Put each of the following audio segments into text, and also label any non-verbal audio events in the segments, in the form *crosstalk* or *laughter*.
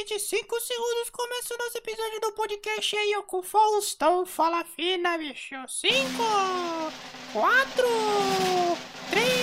toque de 5 segundos começa o nosso episódio do podcast aí, eu com Faustão. Fala fina, bicho. 5, 4, 3,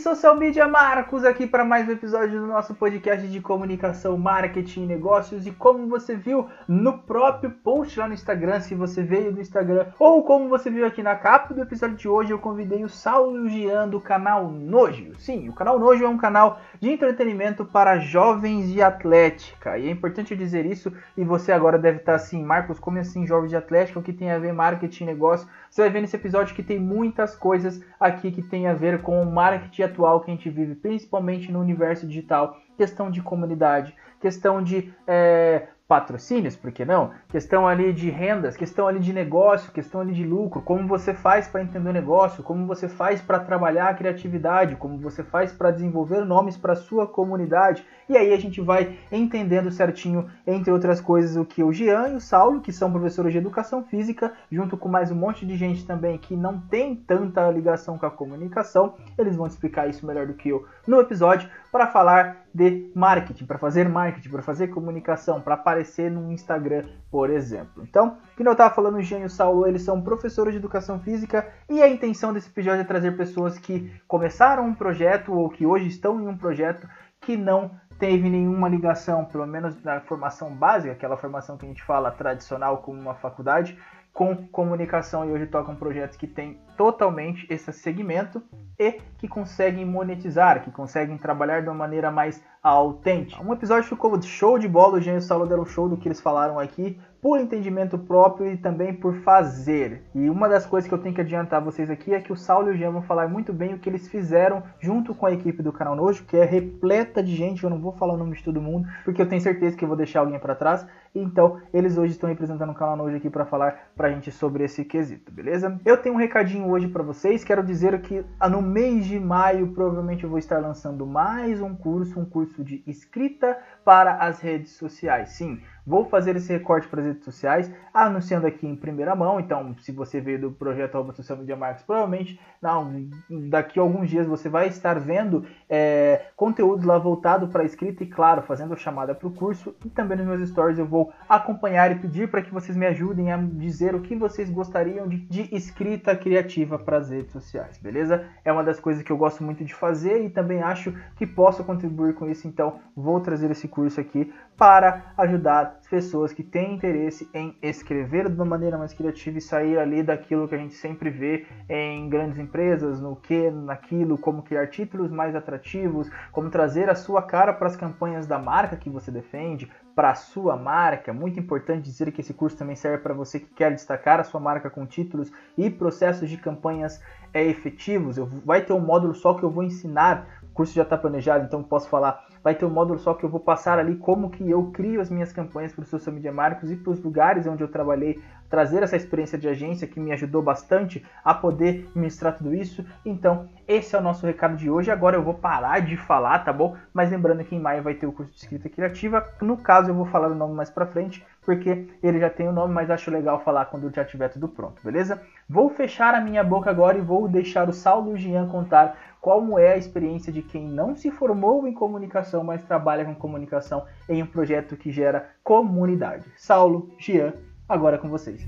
social media Marcos aqui para mais um episódio do nosso podcast de comunicação, marketing negócios. E como você viu no próprio post lá no Instagram, se você veio do Instagram, ou como você viu aqui na capa do episódio de hoje, eu convidei o Saulo Gian do canal Nojo. Sim, o canal Nojo é um canal de entretenimento para jovens de atlética. E é importante dizer isso, e você agora deve estar assim, Marcos, como assim jovens de atlética? O que tem a ver marketing negócio? Você vai ver nesse episódio que tem muitas coisas aqui que tem a ver com o marketing atual que a gente vive, principalmente no universo digital, questão de comunidade, questão de é, patrocínios, por que não? Questão ali de rendas, questão ali de negócio, questão ali de lucro, como você faz para entender o negócio, como você faz para trabalhar a criatividade, como você faz para desenvolver nomes para sua comunidade. E aí a gente vai entendendo certinho, entre outras coisas, o que o Jean e o Saulo, que são professores de educação física, junto com mais um monte de gente também que não tem tanta ligação com a comunicação, eles vão explicar isso melhor do que eu no episódio para falar de marketing, para fazer marketing, para fazer comunicação, para aparecer no Instagram, por exemplo. Então, que eu estava falando, o Jean e o Saulo, eles são professores de educação física e a intenção desse episódio é trazer pessoas que começaram um projeto ou que hoje estão em um projeto que não teve nenhuma ligação, pelo menos na formação básica, aquela formação que a gente fala tradicional como uma faculdade, com comunicação e hoje tocam projetos que têm totalmente esse segmento e que conseguem monetizar, que conseguem trabalhar de uma maneira mais autêntica. Um episódio ficou show de bola, o Jean e o Saulo deram show do que eles falaram aqui, por entendimento próprio e também por fazer. E uma das coisas que eu tenho que adiantar vocês aqui é que o Saulo e o Jean vão falar muito bem o que eles fizeram junto com a equipe do canal Nojo, que é repleta de gente, eu não vou falar o nome de todo mundo, porque eu tenho certeza que eu vou deixar alguém para trás. Então, eles hoje estão representando o canal Nojo aqui para falar pra gente sobre esse quesito, beleza? Eu tenho um recadinho hoje para vocês, quero dizer que no mês de maio provavelmente eu vou estar lançando mais um curso, um curso de escrita para as redes sociais. Sim, Vou fazer esse recorte para as redes sociais, anunciando aqui em primeira mão. Então, se você veio do projeto Arroba Social Media Marks, provavelmente não, daqui a alguns dias você vai estar vendo é, conteúdos lá voltado para a escrita e, claro, fazendo a chamada para o curso. E também nos meus stories eu vou acompanhar e pedir para que vocês me ajudem a dizer o que vocês gostariam de, de escrita criativa para as redes sociais, beleza? É uma das coisas que eu gosto muito de fazer e também acho que posso contribuir com isso. Então, vou trazer esse curso aqui para ajudar as pessoas que têm interesse em escrever de uma maneira mais criativa e sair ali daquilo que a gente sempre vê em grandes empresas, no que, naquilo, como criar títulos mais atrativos, como trazer a sua cara para as campanhas da marca que você defende, para a sua marca. Muito importante dizer que esse curso também serve para você que quer destacar a sua marca com títulos e processos de campanhas é, efetivos. Eu, vai ter um módulo só que eu vou ensinar. O curso já está planejado, então posso falar vai ter um módulo só que eu vou passar ali como que eu crio as minhas campanhas para o social media marketing e para os lugares onde eu trabalhei, trazer essa experiência de agência que me ajudou bastante a poder ministrar tudo isso. Então, esse é o nosso recado de hoje. Agora eu vou parar de falar, tá bom? Mas lembrando que em maio vai ter o curso de escrita criativa. No caso, eu vou falar o nome mais para frente, porque ele já tem o nome, mas acho legal falar quando já tiver tudo pronto, beleza? Vou fechar a minha boca agora e vou deixar o Saulo Jean contar como é a experiência de quem não se formou em comunicação, mas trabalha com comunicação em um projeto que gera comunidade. Saulo, Gian, agora com vocês.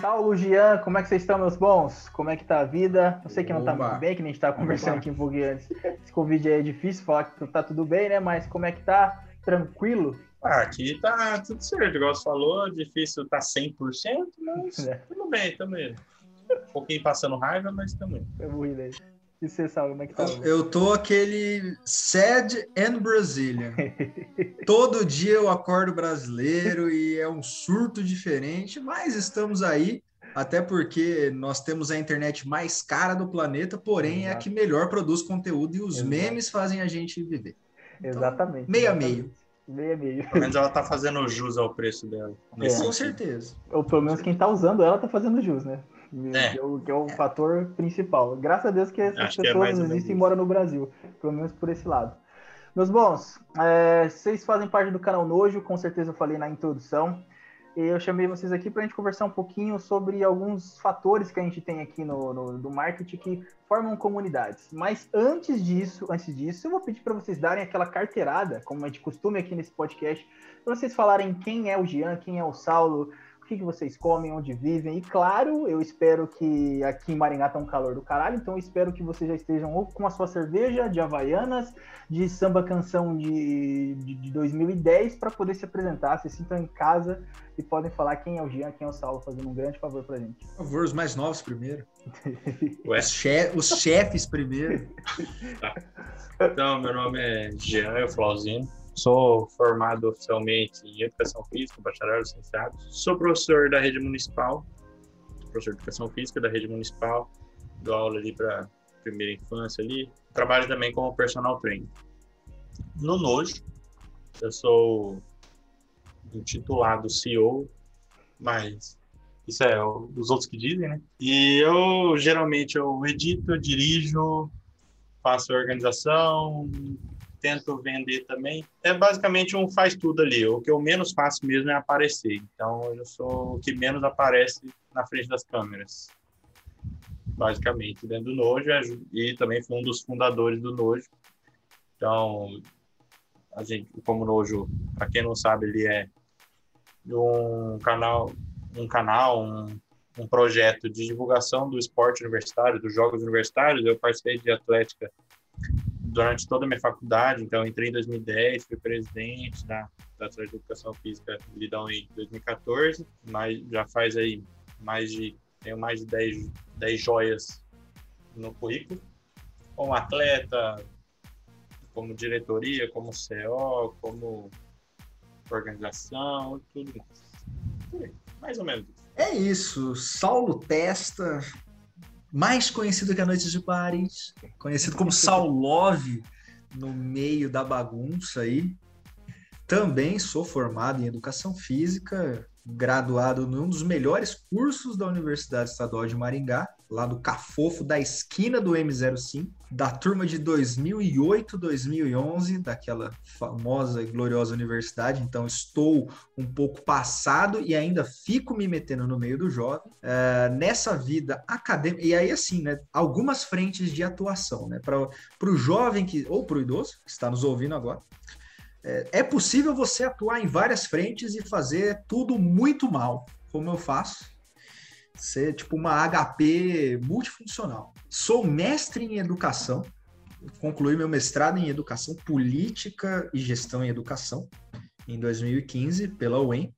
Saulo, Gian, como é que vocês estão, meus bons? Como é que tá a vida? Eu sei que não tá muito bem, que a gente tava conversando Oba. aqui um pouquinho antes. Esse Covid aí é difícil falar que tá tudo bem, né? Mas como é que tá? Tranquilo? Ah, aqui tá tudo certo, igual você falou, difícil tá 100%, mas *laughs* é. tudo bem também. Um pouquinho passando raiva, mas também. É ruim, né? E você sabe como é que tá? Eu tô aquele sad and Brazilian. Todo dia eu acordo brasileiro e é um surto diferente, mas estamos aí, até porque nós temos a internet mais cara do planeta, porém Exato. é a que melhor produz conteúdo e os Exato. memes fazem a gente viver. Então, exatamente. Meio a meio. Meia meio. Pelo menos ela tá fazendo jus ao preço dela. É. Com certeza. Ou pelo menos quem tá usando ela tá fazendo jus, né? É. Que, é o, que é o fator principal. Graças a Deus que essas Acho que é pessoas existem e moram no Brasil. Pelo menos por esse lado. Meus bons, é, vocês fazem parte do canal Nojo, com certeza eu falei na introdução. Eu chamei vocês aqui para a gente conversar um pouquinho sobre alguns fatores que a gente tem aqui no, no, do marketing que formam comunidades. Mas antes disso, antes disso, eu vou pedir para vocês darem aquela carteirada, como a gente costuma aqui nesse podcast, para vocês falarem quem é o Jean, quem é o Saulo, que, que vocês comem, onde vivem. E claro, eu espero que aqui em Maringá tá um calor do caralho, então eu espero que vocês já estejam ou com a sua cerveja de Havaianas, de samba canção de, de, de 2010, para poder se apresentar. Se sintam em casa e podem falar quem é o Jean, quem é o Saulo, fazendo um grande favor pra gente. Por favor, os mais novos primeiro. *laughs* Os, che- os chefes primeiro. Então, meu nome é Jean Euflauzino. Sou formado oficialmente em Educação Física, bacharel licenciado. Sou professor da rede municipal, professor de Educação Física da rede municipal. Dou aula ali para primeira infância ali. Trabalho também como personal trainer. No Nojo, eu sou intitulado CEO, mas isso é os outros que dizem, né? E eu geralmente eu edito, dirijo, faço organização, tento vender também. É basicamente um faz tudo ali. O que eu menos faço mesmo é aparecer. Então eu sou o que menos aparece na frente das câmeras. Basicamente, dentro do Nojo e aju- e também fui um dos fundadores do Nojo. Então, a gente, como Nojo, para quem não sabe, ele é um canal, um canal, um, um projeto de divulgação do esporte universitário, dos jogos universitários. Eu participei de atlética durante toda a minha faculdade, então entrei em 2010, fui presidente da, Atlética de Educação Física Lidão em 2014, mas já faz aí mais de, tenho mais de 10, 10 joias no currículo, como atleta, como diretoria, como CO, como organização, tudo mais. Mais ou menos. É isso. Saulo Testa, mais conhecido que a Noites de Paris, conhecido como Saulove no meio da bagunça aí. Também sou formado em Educação Física, graduado num dos melhores cursos da Universidade Estadual de Maringá, lá do Cafofo, da esquina do M05, da turma de 2008, 2011, daquela famosa e gloriosa universidade. Então, estou um pouco passado e ainda fico me metendo no meio do jovem. É, nessa vida acadêmica, e aí assim, né, algumas frentes de atuação, né, para o jovem que, ou para o idoso, que está nos ouvindo agora, é, é possível você atuar em várias frentes e fazer tudo muito mal, como eu faço. Ser tipo uma HP multifuncional. Sou mestre em educação, concluí meu mestrado em educação política e gestão em educação em 2015 pela UEM.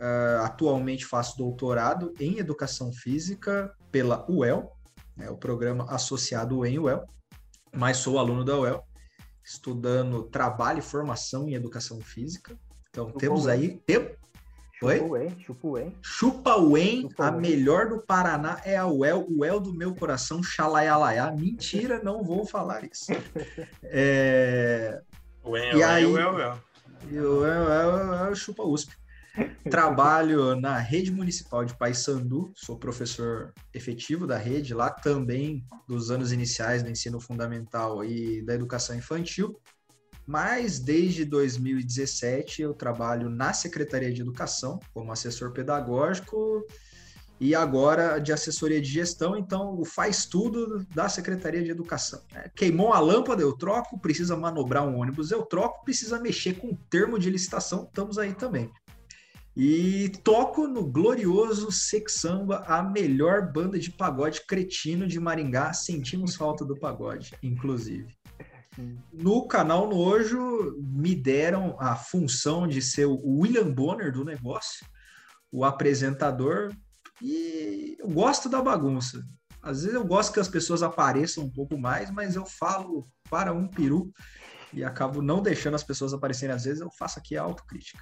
Uh, atualmente faço doutorado em educação física pela UEL, né, o programa associado UEM-UEL, mas sou aluno da UEL estudando trabalho e formação em educação física. Então Chupa temos aí. Tem... Oi? Chupa o Whey, chupa Whey. Chupa a melhor do Paraná é a UEL, o UEL do meu coração, xalaialaiá. Mentira, não vou falar isso. É... Ué, E ué, aí- ué, ué. E o UEL é o Chupa USP. Trabalho na rede municipal de Paysandu, sou professor efetivo da rede lá, também dos anos iniciais do ensino fundamental e da educação infantil. Mas desde 2017 eu trabalho na Secretaria de Educação como assessor pedagógico e agora de assessoria de gestão, então o faz tudo da Secretaria de Educação. É, Queimou a lâmpada, eu troco, precisa manobrar um ônibus, eu troco, precisa mexer com o termo de licitação, estamos aí também. E toco no glorioso Sex Samba, a melhor banda de pagode cretino de Maringá. Sentimos falta do pagode, inclusive. No canal Nojo, me deram a função de ser o William Bonner do negócio, o apresentador, e eu gosto da bagunça. Às vezes eu gosto que as pessoas apareçam um pouco mais, mas eu falo para um peru e acabo não deixando as pessoas aparecerem. Às vezes eu faço aqui a autocrítica.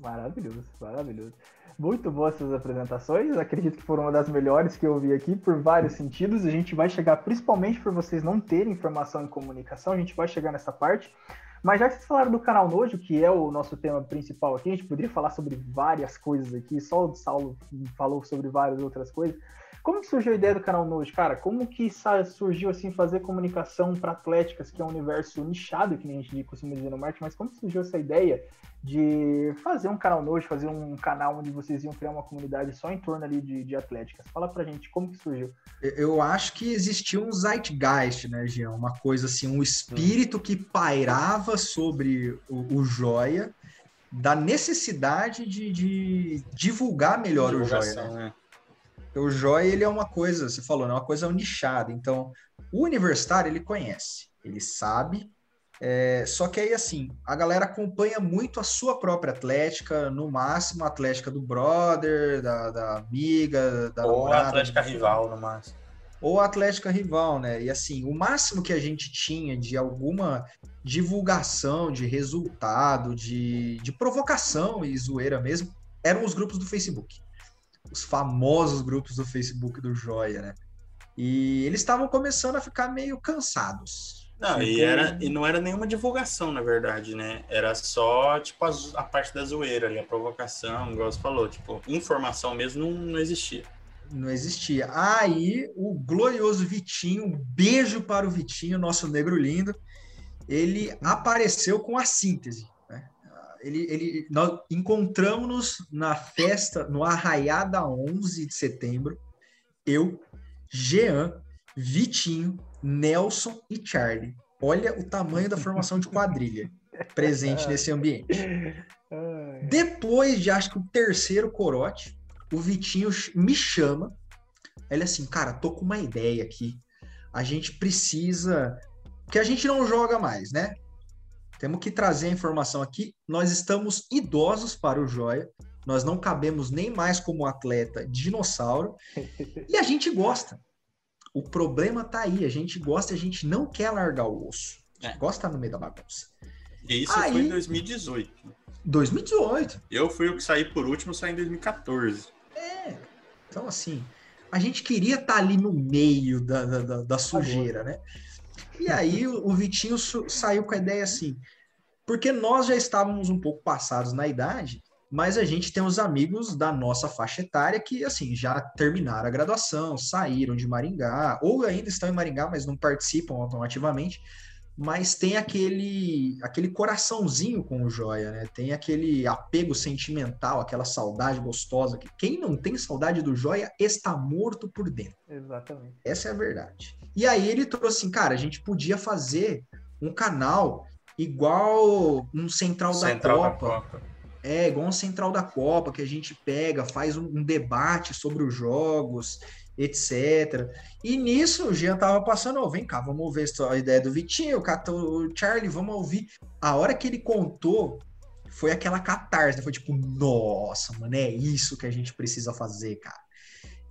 Maravilhoso, maravilhoso. Muito boas essas apresentações. Acredito que foram uma das melhores que eu vi aqui por vários sentidos. A gente vai chegar, principalmente por vocês não terem informação em comunicação, a gente vai chegar nessa parte. Mas já que vocês falaram do canal Nojo, que é o nosso tema principal aqui, a gente poderia falar sobre várias coisas aqui, só o Saulo falou sobre várias outras coisas. como que surgiu a ideia do canal Node, cara? Como que surgiu assim fazer comunicação para atléticas, que é um universo nichado, que nem a gente costuma dizer no marketing, mas como surgiu essa ideia de fazer um canal Node, fazer um canal onde vocês iam criar uma comunidade só em torno ali de, de atléticas? Fala pra gente como que surgiu. Eu acho que existia um zeitgeist, né, Jean? Uma coisa assim, um espírito que pairava sobre o, o Joia da necessidade de, de divulgar melhor o Joia. Né? né? o Joia, ele é uma coisa, você falou, né? Uma coisa nichada. Então, o universitário, ele conhece, ele sabe. É, só que aí, assim, a galera acompanha muito a sua própria atlética, no máximo a atlética do brother, da, da amiga, da Ou a atlética rival, no máximo. Ou a atlética rival, né? E assim, o máximo que a gente tinha de alguma divulgação, de resultado, de, de provocação e zoeira mesmo, eram os grupos do Facebook os famosos grupos do Facebook do Joia, né? E eles estavam começando a ficar meio cansados. Não, e, era, e não era nenhuma divulgação, na verdade, né? Era só, tipo, a, a parte da zoeira ali, a provocação, igual você falou, tipo, informação mesmo não, não existia. Não existia. Aí, o glorioso Vitinho, um beijo para o Vitinho, nosso negro lindo, ele apareceu com a síntese ele, ele, nós encontramos-nos na festa, no Arraiada 11 de setembro, eu, Jean, Vitinho, Nelson e Charlie. Olha o tamanho da formação de quadrilha presente *laughs* nesse ambiente. Depois de, acho que o terceiro corote, o Vitinho me chama. Ele assim, cara, tô com uma ideia aqui. A gente precisa. Porque a gente não joga mais, né? Temos que trazer a informação aqui. Nós estamos idosos para o Joia. Nós não cabemos nem mais como atleta dinossauro. *laughs* E a gente gosta. O problema tá aí. A gente gosta, a gente não quer largar o osso. É. Gosta no meio da bagunça. E isso aí, foi em 2018. 2018. Eu fui o que saí por último, saí em 2014. É. Então, assim, a gente queria estar tá ali no meio da, da, da sujeira, né? E aí o Vitinho saiu com a ideia assim, porque nós já estávamos um pouco passados na idade, mas a gente tem os amigos da nossa faixa etária que assim já terminaram a graduação, saíram de Maringá, ou ainda estão em Maringá, mas não participam automaticamente mas tem aquele aquele coraçãozinho com o Joia, né? Tem aquele apego sentimental, aquela saudade gostosa que quem não tem saudade do Joia está morto por dentro. Exatamente. Essa é a verdade. E aí ele trouxe assim, cara, a gente podia fazer um canal igual um central, central da, Copa. da Copa. É, igual um central da Copa, que a gente pega, faz um, um debate sobre os jogos etc. E nisso o Jean tava passando, oh, vem cá, vamos ouvir a ideia do Vitinho, o Charlie, vamos ouvir. A hora que ele contou, foi aquela catarse, foi tipo, nossa, mano, é isso que a gente precisa fazer, cara.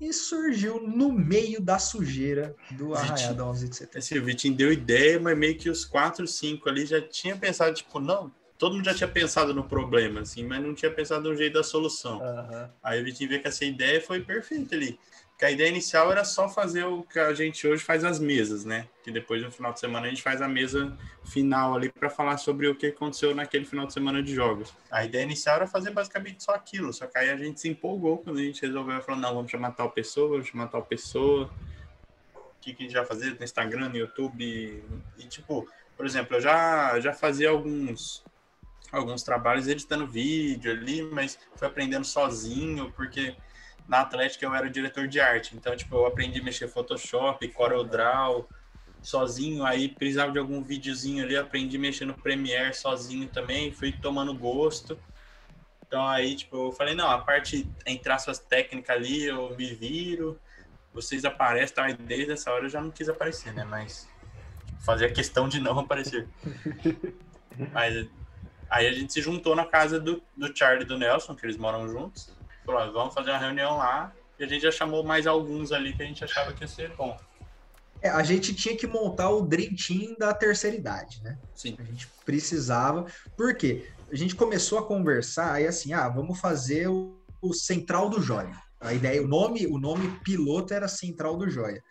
E surgiu no meio da sujeira do Arraiado 11 de setembro. Esse Vitinho deu ideia, mas meio que os quatro, cinco ali já tinha pensado, tipo, não, todo mundo já tinha pensado no problema, assim, mas não tinha pensado no jeito da solução. Uhum. Aí o Vitinho veio com essa ideia foi perfeita ali. Que a ideia inicial era só fazer o que a gente hoje faz as mesas, né? Que depois no final de semana a gente faz a mesa final ali para falar sobre o que aconteceu naquele final de semana de jogos. A ideia inicial era fazer basicamente só aquilo, só que aí a gente se empolgou quando a gente resolveu falar, não, vamos chamar tal pessoa, vamos chamar tal pessoa. O que, que a gente vai fazer no Instagram, no YouTube? E, e tipo, por exemplo, eu já, já fazia alguns alguns trabalhos editando vídeo ali, mas fui aprendendo sozinho, porque na Atlética eu era diretor de arte, então tipo, eu aprendi a mexer Photoshop, CorelDRAW sozinho, aí precisava de algum videozinho ali, aprendi a mexer no Premiere sozinho também, fui tomando gosto. Então aí, tipo, eu falei, não, a parte entrar suas técnicas ali, eu me viro, vocês aparecem, tá? E desde essa hora eu já não quis aparecer, né? Mas fazia questão de não *laughs* aparecer. *laughs* Mas aí a gente se juntou na casa do, do Charlie e do Nelson, que eles moram juntos falou, vamos fazer uma reunião lá. E a gente já chamou mais alguns ali que a gente achava que ia ser bom. É, a gente tinha que montar o Dream Team da terceira idade, né? Sim. A gente precisava. Por quê? A gente começou a conversar aí assim, ah, vamos fazer o, o Central do Joia. A ideia, o nome, o nome piloto era Central do Joia.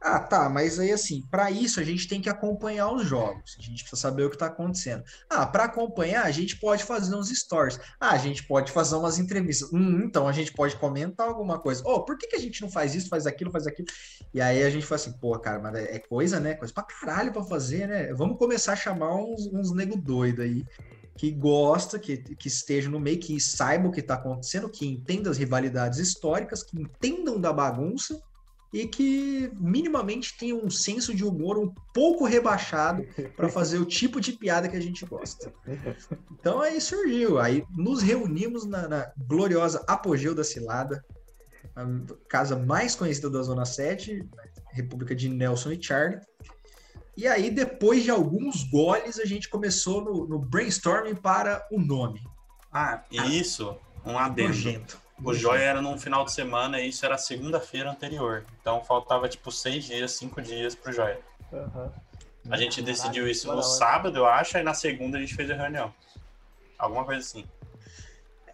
Ah, tá, mas aí assim, para isso a gente tem que acompanhar os jogos. A gente precisa saber o que está acontecendo. Ah, para acompanhar, a gente pode fazer uns stories. Ah, a gente pode fazer umas entrevistas. Hum, então a gente pode comentar alguma coisa. Oh, por que, que a gente não faz isso, faz aquilo, faz aquilo? E aí a gente fala assim, pô, cara, mas é coisa, né? Coisa pra caralho pra fazer, né? Vamos começar a chamar uns, uns nego doido aí que gosta, que, que esteja no meio, que saiba o que está acontecendo, que entenda as rivalidades históricas, que entendam da bagunça e que minimamente tenha um senso de humor um pouco rebaixado para fazer o tipo de piada que a gente gosta. Então aí surgiu, aí nos reunimos na, na gloriosa Apogeu da Cilada, a casa mais conhecida da Zona 7, República de Nelson e Charlie. E aí, depois de alguns goles, a gente começou no, no brainstorming para o nome. Ah, e isso, um adendo. Nojento. O Joia era num final de semana e isso era segunda-feira anterior. Então faltava tipo seis dias, cinco dias pro Joia. Uhum. A gente decidiu isso no sábado, eu acho, e na segunda a gente fez a reunião. Alguma coisa assim.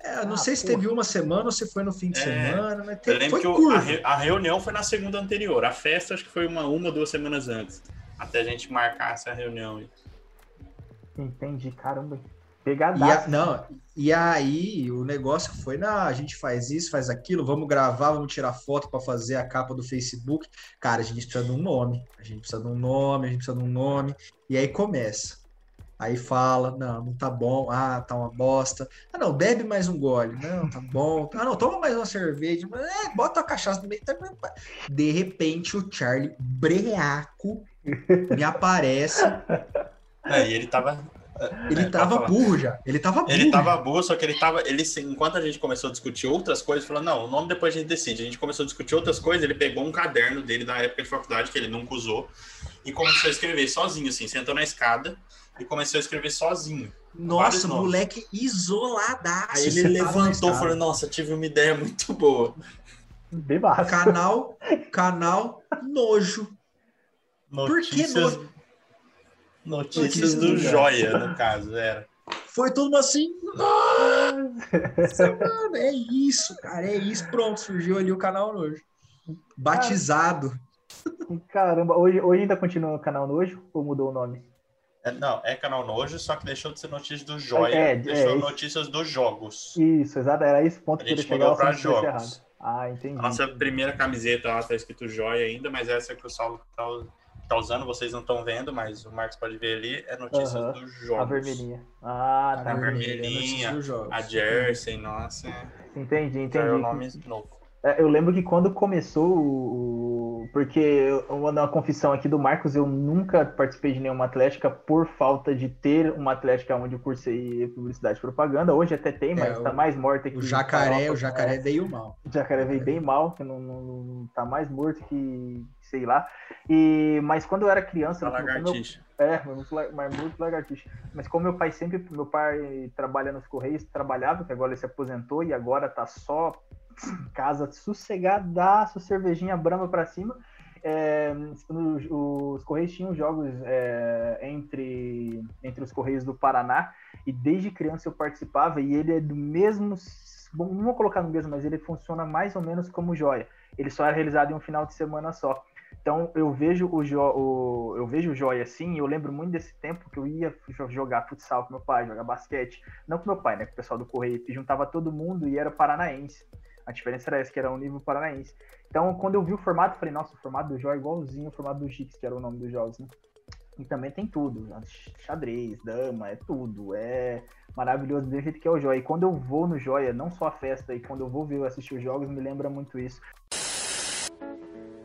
É, não ah, sei se teve uma semana ou se foi no fim de é, semana, mas teve, Eu lembro que a, re, a, reunião foi na segunda anterior. A festa acho que foi uma, uma duas semanas antes até a gente marcar essa reunião aí. Entendi, caramba. Pegadaço. E não, e aí o negócio foi, na a gente faz isso, faz aquilo, vamos gravar, vamos tirar foto para fazer a capa do Facebook. Cara, a gente precisa de um nome. A gente precisa de um nome, a gente precisa de um nome. E aí começa. Aí fala, não, não tá bom, ah, tá uma bosta. Ah, não, bebe mais um gole. Não, tá bom. Ah, não, toma mais uma cerveja. É, bota a cachaça no meio. De repente, o Charlie, breaco, me aparece. *laughs* É, e ele tava. Ele é, tava burro já. Ele tava burro. Ele tava burro, só que ele tava. Ele, enquanto a gente começou a discutir outras coisas, falou: não, o nome depois a gente decide. A gente começou a discutir outras coisas, ele pegou um caderno dele da época de faculdade, que ele nunca usou, e começou a escrever sozinho, assim, sentou na escada e começou a escrever sozinho. Nossa, moleque isoladaço. Aí ele levantou e falou: Nossa, tive uma ideia muito boa. Bem Canal, canal *laughs* nojo. Notícias, Por que no... Notícias do, do Joia, no caso, era. Foi todo assim. Nossa, *laughs* mano, é isso, cara, é isso. Pronto, surgiu ali o canal Nojo. Batizado. Caramba, hoje, hoje ainda continua o canal Nojo ou mudou o nome? É, não, é canal Nojo, só que deixou de ser notícias do Joia, é, é deixou é, notícias dos jogos. Isso, exato, era esse ponto a que ele chegava para jogos. Ah, entendi. A nossa primeira camiseta lá tá escrito Joia ainda, mas essa que o Saulo tá tá usando, vocês não estão vendo, mas o Marcos pode ver ali, é notícias uhum. dos jogos. A vermelhinha. Ah, tá. A vermelhinha, a Jersey, nossa. Entendi, entendi. é o nome novo. É, eu lembro que quando começou o. Porque, uma confissão aqui do Marcos, eu nunca participei de nenhuma atlética por falta de ter uma atlética onde eu cursei publicidade e propaganda. Hoje até tem, mas é, tá mais morta que. O jacaré, o jacaré veio mal. O jacaré veio bem mal, que não, não, não tá mais morto que, sei lá. E, mas quando eu era criança. lagartixa. Meu, é, mas muito lagartixa. Mas como meu pai sempre. Meu pai trabalha nos Correios, trabalhava, que agora ele se aposentou e agora tá só *clears throat* casa sossegadaço, cervejinha brama para cima. É, os, os, Correios tinham jogos é, entre, entre os Correios do Paraná e desde criança eu participava e ele é do mesmo. Bom, não vou colocar no mesmo, mas ele funciona mais ou menos como joia. Ele só era realizado em um final de semana só. Então eu vejo o, jo, o eu vejo o Joia assim, eu lembro muito desse tempo que eu ia jogar futsal com meu pai, jogar basquete, não com meu pai, né, com o pessoal do Correio, que juntava todo mundo e era paranaense. A diferença era essa, que era o nível paranaense. Então, quando eu vi o formato, falei, nossa, o formato do Joia é igualzinho ao formato do Gix, que era o nome dos jogos, né? E também tem tudo, xadrez, dama, é tudo, é maravilhoso do jeito que é o Joia. E quando eu vou no Joia, não só a festa, e quando eu vou ver assistir os jogos, me lembra muito isso.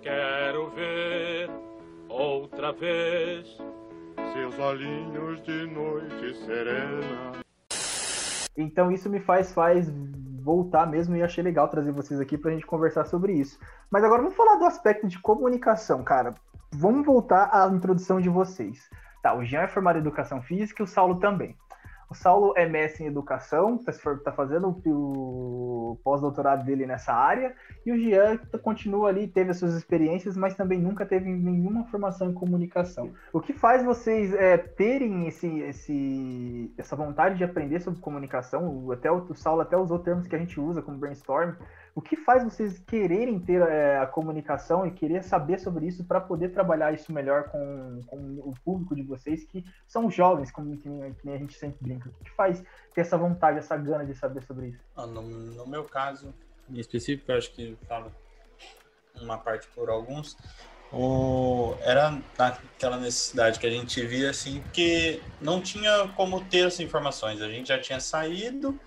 Quero ver outra vez seus olhinhos de noite serena. Então isso me faz faz voltar mesmo e achei legal trazer vocês aqui pra gente conversar sobre isso. Mas agora vamos falar do aspecto de comunicação, cara. Vamos voltar à introdução de vocês. Tá, o Jean é formado em educação física e o Saulo também. O Saulo é mestre em educação, está tá fazendo o pós-doutorado dele nessa área, e o Jean continua ali, teve as suas experiências, mas também nunca teve nenhuma formação em comunicação. O que faz vocês é, terem esse, esse, essa vontade de aprender sobre comunicação? Até o, o Saulo até usou termos que a gente usa como brainstorm, O que faz vocês quererem ter é, a comunicação e querer saber sobre isso para poder trabalhar isso melhor com, com, o público de vocês, que são jovens, como que, que a gente sempre brinca? O que faz ter essa vontade, essa gana de saber sobre isso? Ah, no, no, meu caso, em específico, eu acho que falo uma parte por alguns, o, era aquela necessidade que a gente via assim que não tinha como ter essas informações. A gente já tinha saído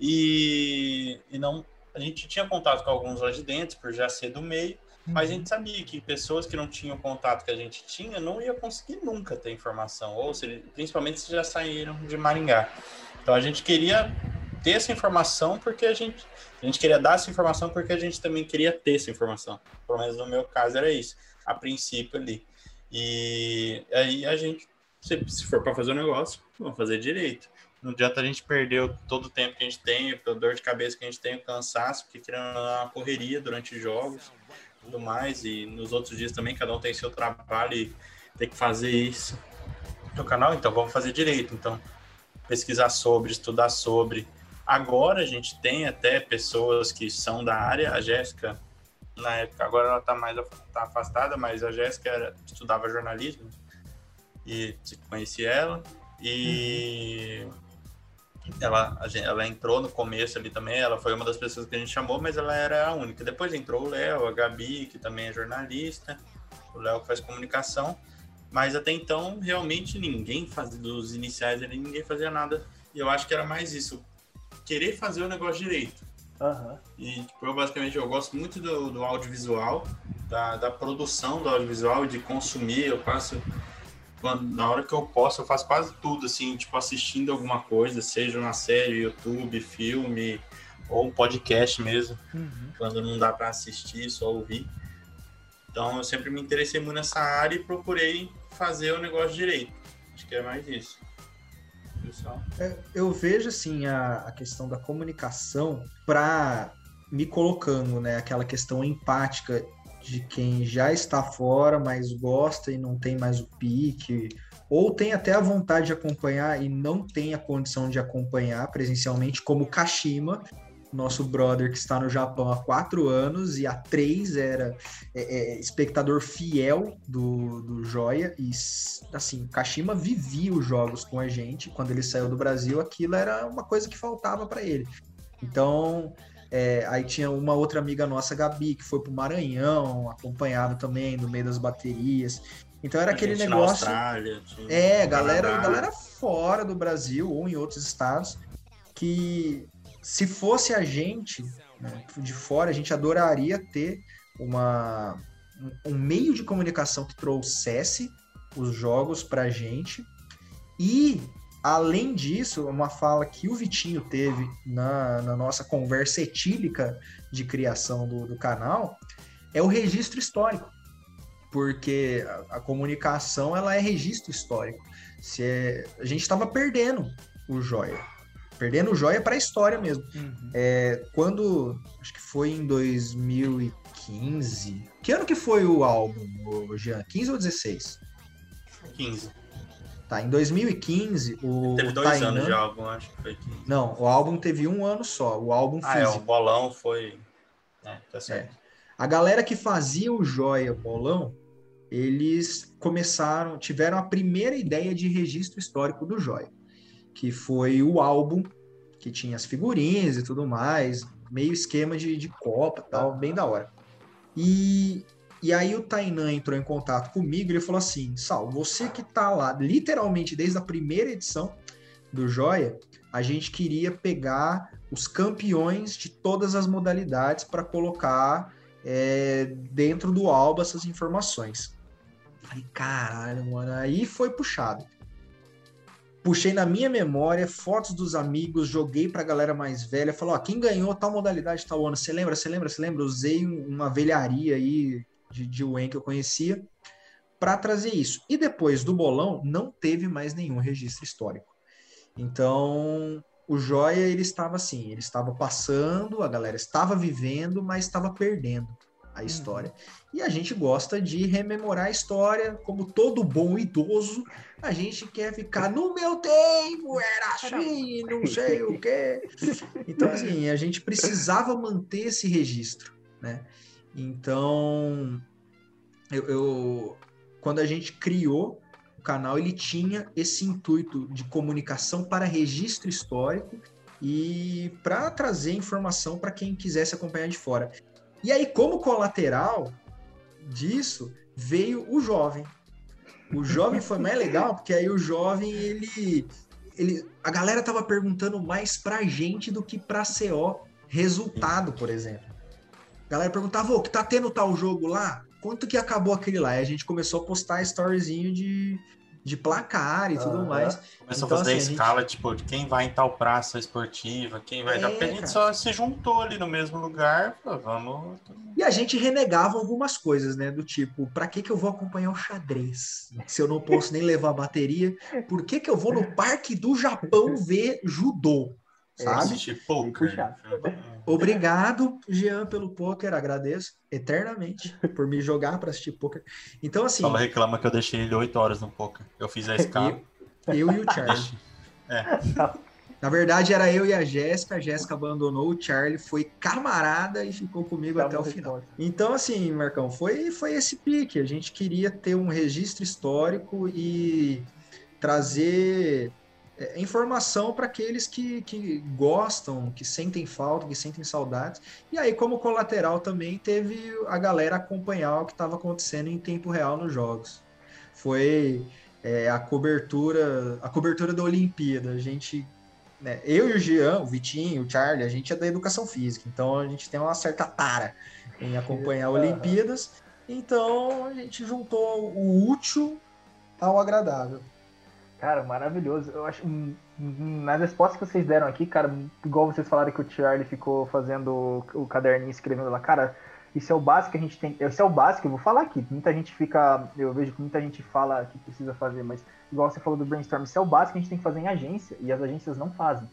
e, e não a gente tinha contato com alguns lá de dentro por já ser do meio, mas a gente uhum. sabia que pessoas que não tinham contato que a gente tinha não ia conseguir nunca ter informação, ou se, principalmente se já saíram de Maringá. Então a gente queria ter essa informação porque a gente a gente queria dar essa informação porque a gente também queria ter essa informação. Pelo menos no meu caso era isso a princípio ali. E aí a gente, se, se for para fazer o um negócio, vamos fazer direito. Não adianta a gente perder todo o tempo que a gente tem, a dor de cabeça que a gente tem, o cansaço, porque querendo uma correria durante jogos tudo mais. E nos outros dias também, cada um tem seu trabalho e tem que fazer isso no canal, então vamos fazer direito. Então, pesquisar sobre, estudar sobre. Agora a gente tem até pessoas que são da área, a Jéssica na época. Agora ela está mais tá afastada, mas a Jéssica estudava jornalismo e conheci ela. E uhum. Ela, ela entrou no começo ali também, ela foi uma das pessoas que a gente chamou, mas ela era a única. Depois entrou o Léo, a Gabi, que também é jornalista, o Léo que faz comunicação. Mas até então, realmente ninguém fazia, dos iniciais ali, ninguém fazia nada. E eu acho que era mais isso, querer fazer o negócio direito. Uhum. E tipo, eu basicamente eu gosto muito do, do audiovisual, da, da produção do audiovisual, de consumir. Eu faço quando, na hora que eu posso, eu faço quase tudo, assim, tipo, assistindo alguma coisa, seja uma série, YouTube, filme, ou um podcast mesmo, uhum. quando não dá para assistir, só ouvir. Então eu sempre me interessei muito nessa área e procurei fazer o negócio direito. Acho que é mais isso. É, eu vejo assim a, a questão da comunicação para me colocando, né, aquela questão empática de quem já está fora, mas gosta e não tem mais o pique, ou tem até a vontade de acompanhar e não tem a condição de acompanhar presencialmente, como Kashima, nosso brother que está no Japão há quatro anos e há três era é, é, espectador fiel do, do Joia. E assim, Kashima vivia os jogos com a gente. Quando ele saiu do Brasil, aquilo era uma coisa que faltava para ele. Então, é, aí tinha uma outra amiga nossa, Gabi, que foi pro Maranhão, acompanhado também no meio das baterias. Então era a aquele negócio. é, galera, galera fora do Brasil ou em outros estados que se fosse a gente né, de fora, a gente adoraria ter uma, um meio de comunicação que trouxesse os jogos para a gente. E, além disso, uma fala que o Vitinho teve na, na nossa conversa etílica de criação do, do canal é o registro histórico. Porque a, a comunicação ela é registro histórico. Se é, a gente estava perdendo o joia Perdendo joia para a história mesmo. Uhum. É, quando. Acho que foi em 2015. Que ano que foi o álbum, Jean? 15 ou 16? 15. Tá, em 2015, o. Teve dois Tainan... anos de álbum, acho que foi 15. Não, o álbum teve um ano só. O álbum ah, físico. é, o bolão foi. É, tá certo. É. A galera que fazia o Joia Bolão, eles começaram, tiveram a primeira ideia de registro histórico do Joia que foi o álbum que tinha as figurinhas e tudo mais, meio esquema de, de Copa tal, bem da hora. E, e aí o Tainan entrou em contato comigo e ele falou assim: Sal, você que tá lá, literalmente desde a primeira edição do Joia, a gente queria pegar os campeões de todas as modalidades para colocar é, dentro do álbum essas informações. Falei, caralho, mano, aí foi puxado puxei na minha memória fotos dos amigos, joguei pra galera mais velha, falou, ó, quem ganhou tal modalidade tal ano, você lembra, você lembra, você lembra? Usei uma velharia aí de, de que eu conhecia para trazer isso. E depois do bolão, não teve mais nenhum registro histórico. Então, o Joia, ele estava assim, ele estava passando, a galera estava vivendo, mas estava perdendo a história. E a gente gosta de rememorar a história, como todo bom idoso, a gente quer ficar no meu tempo, era assim, não sei o quê. *laughs* Então, assim, a gente precisava manter esse registro, né? Então, eu, eu quando a gente criou o canal, ele tinha esse intuito de comunicação para registro histórico e para trazer informação para quem quisesse acompanhar de fora. E aí, como colateral disso, veio o jovem. O jovem foi mais legal, porque aí o jovem, ele. ele a galera tava perguntando mais pra gente do que pra CO resultado, por exemplo. A galera perguntava, ô, que tá tendo tal jogo lá? Quanto que acabou aquele lá? E a gente começou a postar storyzinho de, de placar e tudo mais. Começou Então, a fazer assim, a gente- escala, tipo, de quem vai em tal praça esportiva, quem vai. É, dar porque a gente cara. só se juntou ali no mesmo lugar, falou, vamos. E a gente renegava algumas coisas, né? Do tipo, pra que que eu vou acompanhar o xadrez? Se eu não posso nem levar bateria? Por que que eu vou no Parque do Japão ver judô? Sabe? Assistir poker. puxado. Obrigado, Jean, pelo poker. Agradeço eternamente por me jogar pra assistir poker. Então, assim, Fala reclama que eu deixei ele 8 horas no poker. Eu fiz a *laughs* escala. eu e o Charlie. *laughs* Na verdade, era eu e a Jéssica. A Jéssica abandonou, o Charlie foi camarada e ficou comigo até o final. Então, assim, Marcão, foi, foi esse pique. A gente queria ter um registro histórico e trazer é, informação para aqueles que, que gostam, que sentem falta, que sentem saudades. E aí, como colateral, também teve a galera acompanhar o que estava acontecendo em tempo real nos jogos. Foi é, a cobertura, a cobertura da Olimpíada. A gente né, eu e o Jean, o Vitinho, o Charlie, a gente é da educação física, então a gente tem uma certa tara em acompanhar Olimpíadas. Então a gente juntou o útil ao agradável. Cara, maravilhoso. Eu acho. hum, hum, Nas respostas que vocês deram aqui, cara, igual vocês falaram que o Charlie ficou fazendo o caderninho escrevendo lá, cara, isso é o básico que a gente tem. Isso é o básico, eu vou falar aqui. Muita gente fica. Eu vejo que muita gente fala que precisa fazer, mas igual você falou do brainstorm, isso é o básico que a gente tem que fazer em agência. E as agências não fazem.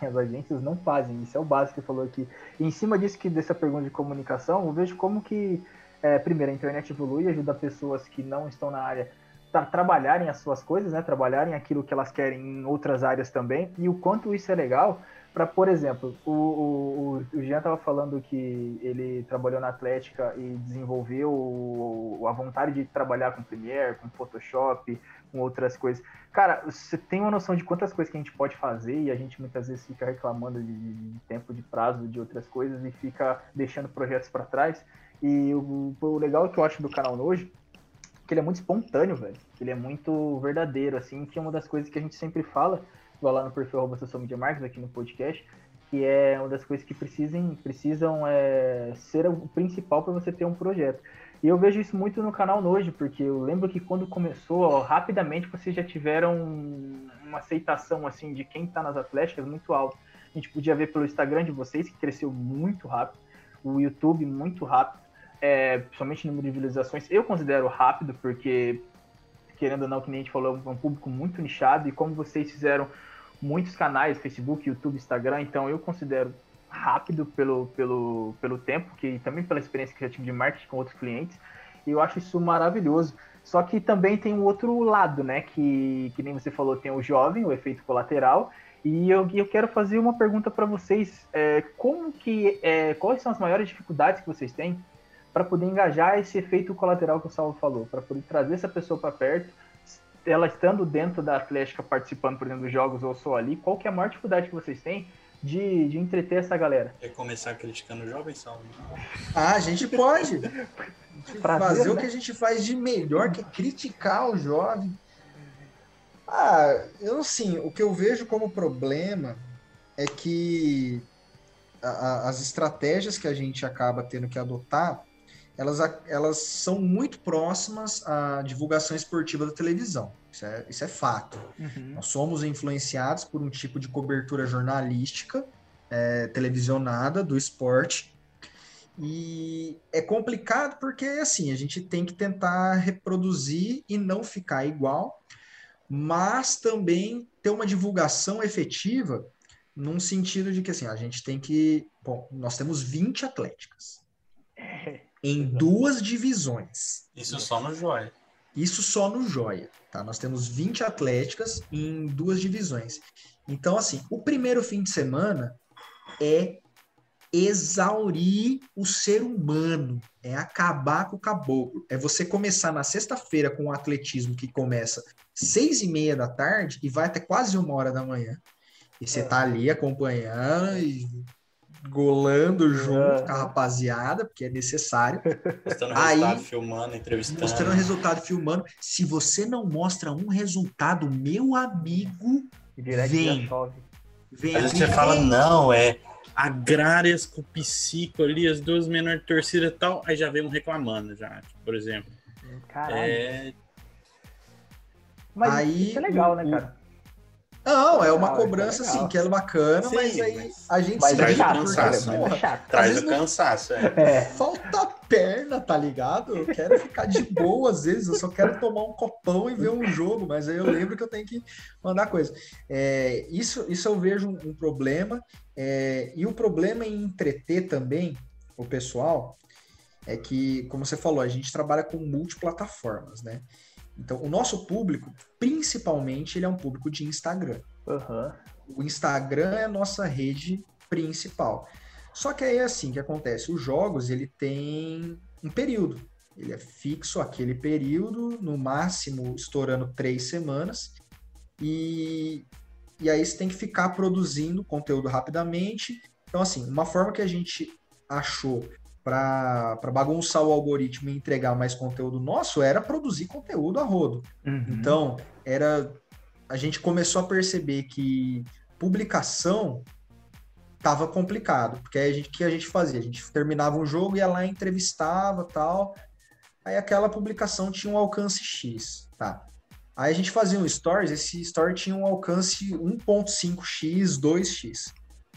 As agências não fazem, isso é o básico que você falou aqui. E em cima disso, que dessa pergunta de comunicação, eu vejo como que, é, primeiro, a internet evolui, ajuda pessoas que não estão na área tra- trabalharem as suas coisas, né? Trabalharem aquilo que elas querem em outras áreas também. E o quanto isso é legal para, por exemplo, o, o, o Jean estava falando que ele trabalhou na Atlética e desenvolveu o- a vontade de trabalhar com Premiere, com Photoshop, com outras coisas. Cara, você tem uma noção de quantas coisas que a gente pode fazer e a gente muitas vezes fica reclamando de, de tempo de prazo de outras coisas e fica deixando projetos para trás. E o, o legal que eu acho do canal hoje que ele é muito espontâneo, velho. Ele é muito verdadeiro, assim, que é uma das coisas que a gente sempre fala, lá no perfil arroba social media marketing, aqui no podcast, que é uma das coisas que precisem, precisam é, ser o principal para você ter um projeto. E eu vejo isso muito no canal Nojo, porque eu lembro que quando começou, ó, rapidamente vocês já tiveram uma aceitação, assim, de quem tá nas atléticas muito alta. A gente podia ver pelo Instagram de vocês, que cresceu muito rápido, o YouTube muito rápido, é, principalmente número de visualizações, eu considero rápido, porque, querendo ou não, que nem a gente falou, é um público muito nichado, e como vocês fizeram muitos canais, Facebook, YouTube, Instagram, então eu considero rápido pelo, pelo, pelo tempo, que também pela experiência que já tive de marketing com outros clientes, e eu acho isso maravilhoso. Só que também tem um outro lado, né, que, que nem você falou, tem o jovem, o efeito colateral, e eu, eu quero fazer uma pergunta para vocês, é, como que, é, quais são as maiores dificuldades que vocês têm para poder engajar esse efeito colateral que o Salvo falou, para poder trazer essa pessoa para perto, ela estando dentro da Atlética, participando, por exemplo, dos jogos ou só ali, qual que é a maior dificuldade que vocês têm de, de entreter essa galera? Quer começar criticando o jovem salve? Ah, a gente pode *laughs* Prazer, fazer o né? que a gente faz de melhor, que é criticar o jovem. Ah, eu assim, o que eu vejo como problema é que a- a- as estratégias que a gente acaba tendo que adotar, elas, elas são muito próximas à divulgação esportiva da televisão. Isso é, isso é fato. Nós somos influenciados por um tipo de cobertura jornalística é, televisionada do esporte. E é complicado porque, assim, a gente tem que tentar reproduzir e não ficar igual, mas também ter uma divulgação efetiva num sentido de que, assim, a gente tem que... Bom, nós temos 20 atléticas. Em duas divisões. Isso só no Joia. Isso só no Joia, tá? Nós temos 20 atléticas em duas divisões. Então, assim, o primeiro fim de semana é exaurir o ser humano, é acabar com o caboclo. É você começar na sexta-feira com um atletismo que começa seis e meia da tarde e vai até quase uma hora da manhã. E você tá ali acompanhando e golando junto com a rapaziada, porque é necessário. *laughs* Mostrando Aí- resultado, filmando, entrevistando. Mostrando resultado, filmando. Se você não mostra um resultado, meu amigo, E direto Vem. vem Às vezes você fala, "Ei, não, é. Agrárias com o psico ali, as duas menores de torcida e tal, aí já vem um reclamando já, tipo, por exemplo. Caralho. É, Mas Aí, isso é legal, o- né, cara? Não, é uma cobrança, isso é legal. assim, que é bacana, Sim, mas aí mas- a gente Mas se é traz o chato, cansaço, chato. traz o cansaço, é. *laughs* É. Falta perna, tá ligado? Eu quero ficar de boa às vezes, eu só quero tomar um copão e ver um jogo, mas aí eu lembro que eu tenho que mandar coisa. É, isso, isso eu vejo um, um problema, é, e o problema em entreter também o pessoal é que, como você falou, a gente trabalha com multiplataformas, né? Então, o nosso público, principalmente, ele é um público de Instagram. Aham. O Instagram é a nossa rede principal. Só que aí assim que acontece, os jogos ele tem um período. Ele é fixo aquele período, no máximo estourando três semanas. E, e aí você tem que ficar produzindo conteúdo rapidamente. Então, assim, uma forma que a gente achou para bagunçar o algoritmo e entregar mais conteúdo nosso era produzir conteúdo a rodo. Uhum. Então, era a gente começou a perceber que publicação tava complicado, porque aí a gente o que a gente fazia? A gente terminava um jogo, ia lá, entrevistava, tal. Aí aquela publicação tinha um alcance X, tá? Aí a gente fazia um stories, esse story tinha um alcance 1.5x, 2x.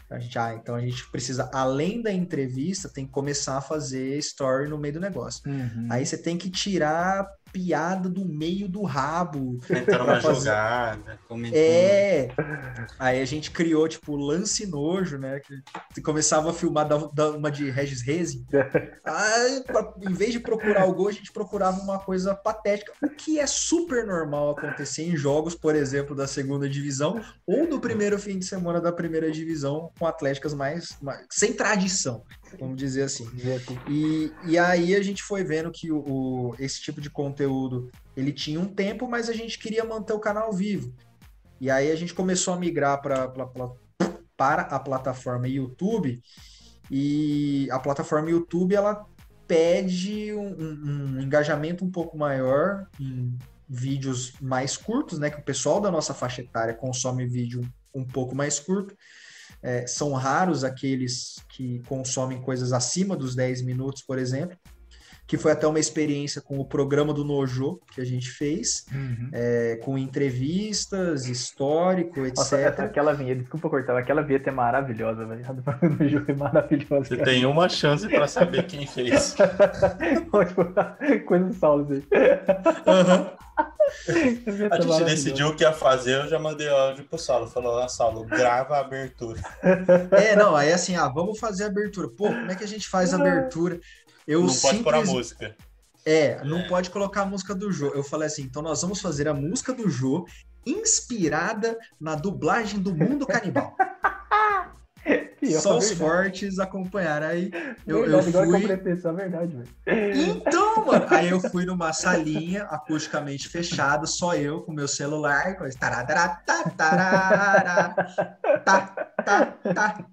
A gente, ah, então a gente precisa, além da entrevista, tem que começar a fazer story no meio do negócio. Uhum. Aí você tem que tirar piada do meio do rabo. Comentando pra uma fazer- jogada, comentando. É. Aí a gente criou, tipo, lance nojo, né? Que começava a filmar da, da- uma de Regis Reze. Aí, pra- em vez de procurar o gol, a gente procurava uma coisa patética, o que é super normal acontecer em jogos, por exemplo, da segunda divisão ou do primeiro fim de semana da primeira divisão, com atléticas mais, mais- sem tradição, vamos dizer assim. E, e aí a gente foi vendo que o, o- esse tipo de conteúdo ele tinha um tempo, mas a gente queria manter o canal vivo. E aí a gente começou a migrar pra, pra- pra- para a plataforma YouTube. E a plataforma YouTube ela pede um, um- um engajamento um pouco maior em vídeos mais curtos, né? Que o pessoal da nossa faixa etária consome vídeo um pouco mais curto. É, são raros aqueles que consomem coisas acima dos 10 minutos, por exemplo, que foi até uma experiência com o programa do Nojo que a gente fez, Uhum. é, com entrevistas, histórico, etc. Nossa, essa- aquela vinheta, desculpa cortar, aquela vinheta é maravilhosa, velho. *laughs* A do programa do jogo é maravilhosa. Você cara. tem uma chance pra saber quem fez. *laughs* Coisa do Saulo, assim. A gente decidiu o que ia fazer, eu já mandei áudio pro Saulo. Falou, ah, Saulo, grava a abertura. É, não, aí assim, ah, vamos fazer a abertura. Pô, como é que a gente faz a abertura? Eu não pode pôr a simples- música. É, não É. pode colocar a música do Jô. Eu falei assim, então nós vamos fazer a música do Jô inspirada na dublagem do Mundo Canibal. *laughs* Pior, Só os verdade. fortes acompanharam. Aí eu, eu Verdade, agora que eu fui. atenção, é verdade, velho. Então, *laughs* mano, aí eu fui numa salinha acusticamente fechada, só eu com meu celular, com esse tarará, tá, tarará, tá, tá, tá.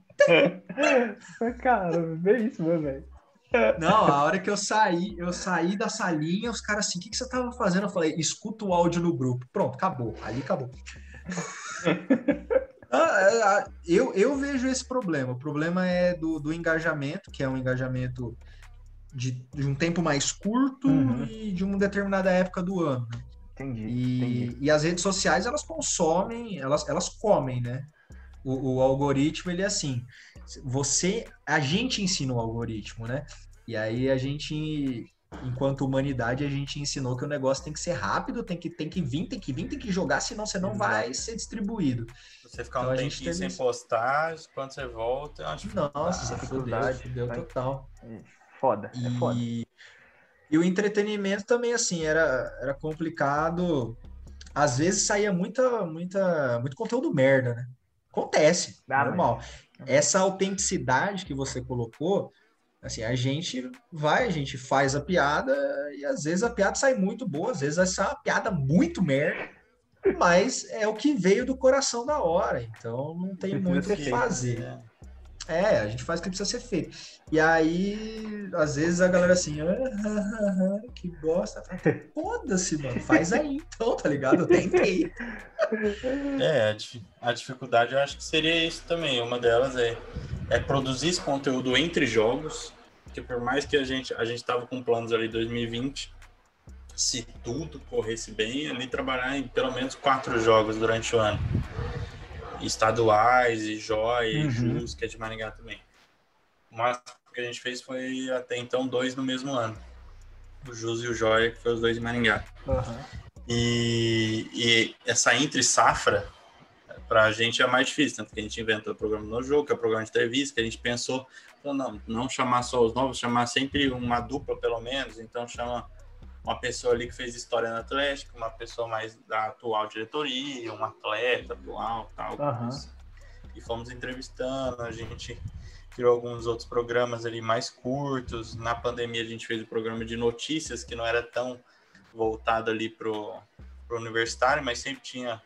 Cara, bem isso, meu velho. Não, a hora que eu saí, eu saí da salinha, os caras assim, o que, que você tava fazendo? Eu falei, escuta o áudio no grupo. Pronto, acabou. Ali acabou. *laughs* Ah, é, eu, eu vejo esse problema. O problema é do, do engajamento, que é um engajamento de, de um tempo mais curto Uhum. e de uma determinada época do ano. né? Entendi, E, entendi. e as redes sociais, elas consomem, elas, elas comem, né? O, o algoritmo, ele é assim, você, a gente ensina o algoritmo, né? E aí a gente, enquanto humanidade, a gente ensinou que o negócio tem que ser rápido, tem que, tem que vir, tem que vir, tem que jogar, senão você não vai ser distribuído. Você ficar Então um tempinho sem isso. postar, quando você volta, é uma dificuldade. Nossa, dificuldade, fudeu, fudeu vai. total. Foda, é foda. E, E o entretenimento também, assim, era, era complicado. Às vezes saía muita, muita, muito conteúdo merda, né? Acontece, Ah, normal. Essa autenticidade que você colocou, assim, a gente vai, a gente faz a piada e às vezes a piada sai muito boa, às vezes vai sair uma piada muito merda, mas é o que veio do coração da hora, então não tem muito o que fazer. É. É, a gente faz o que precisa ser feito. E aí, às vezes a galera assim, "Ah, ah, ah, ah, que bosta. *laughs* Foda-se, mano, faz aí então, tá ligado? Tentei. É, a, dif- a dificuldade eu acho que seria isso também. Uma delas é, é produzir esse conteúdo entre jogos, que por mais que a gente a gente tava com planos ali em 2020, se tudo corresse bem, ali trabalhar em pelo menos quatro jogos durante o ano. Estaduais, e Joy, e Uhum. Jus, que é de Maringá também. O máximo que a gente fez foi até então dois no mesmo ano. O Jus e o Joia, que foi os dois de Maringá. Aham. E, e essa entre safra, pra gente é mais difícil, tanto que a gente inventou o programa no jogo, que é o programa de entrevista, que a gente pensou, não, não chamar só os novos, chamar sempre uma dupla pelo menos, então chama uma pessoa ali que fez história no Atlético, uma pessoa mais da atual diretoria, um atleta atual, tal. Coisa. E fomos entrevistando, a gente criou alguns outros programas ali mais curtos. Na pandemia a gente fez o programa de notícias, que não era tão voltado ali pro, pro universitário, mas sempre tinha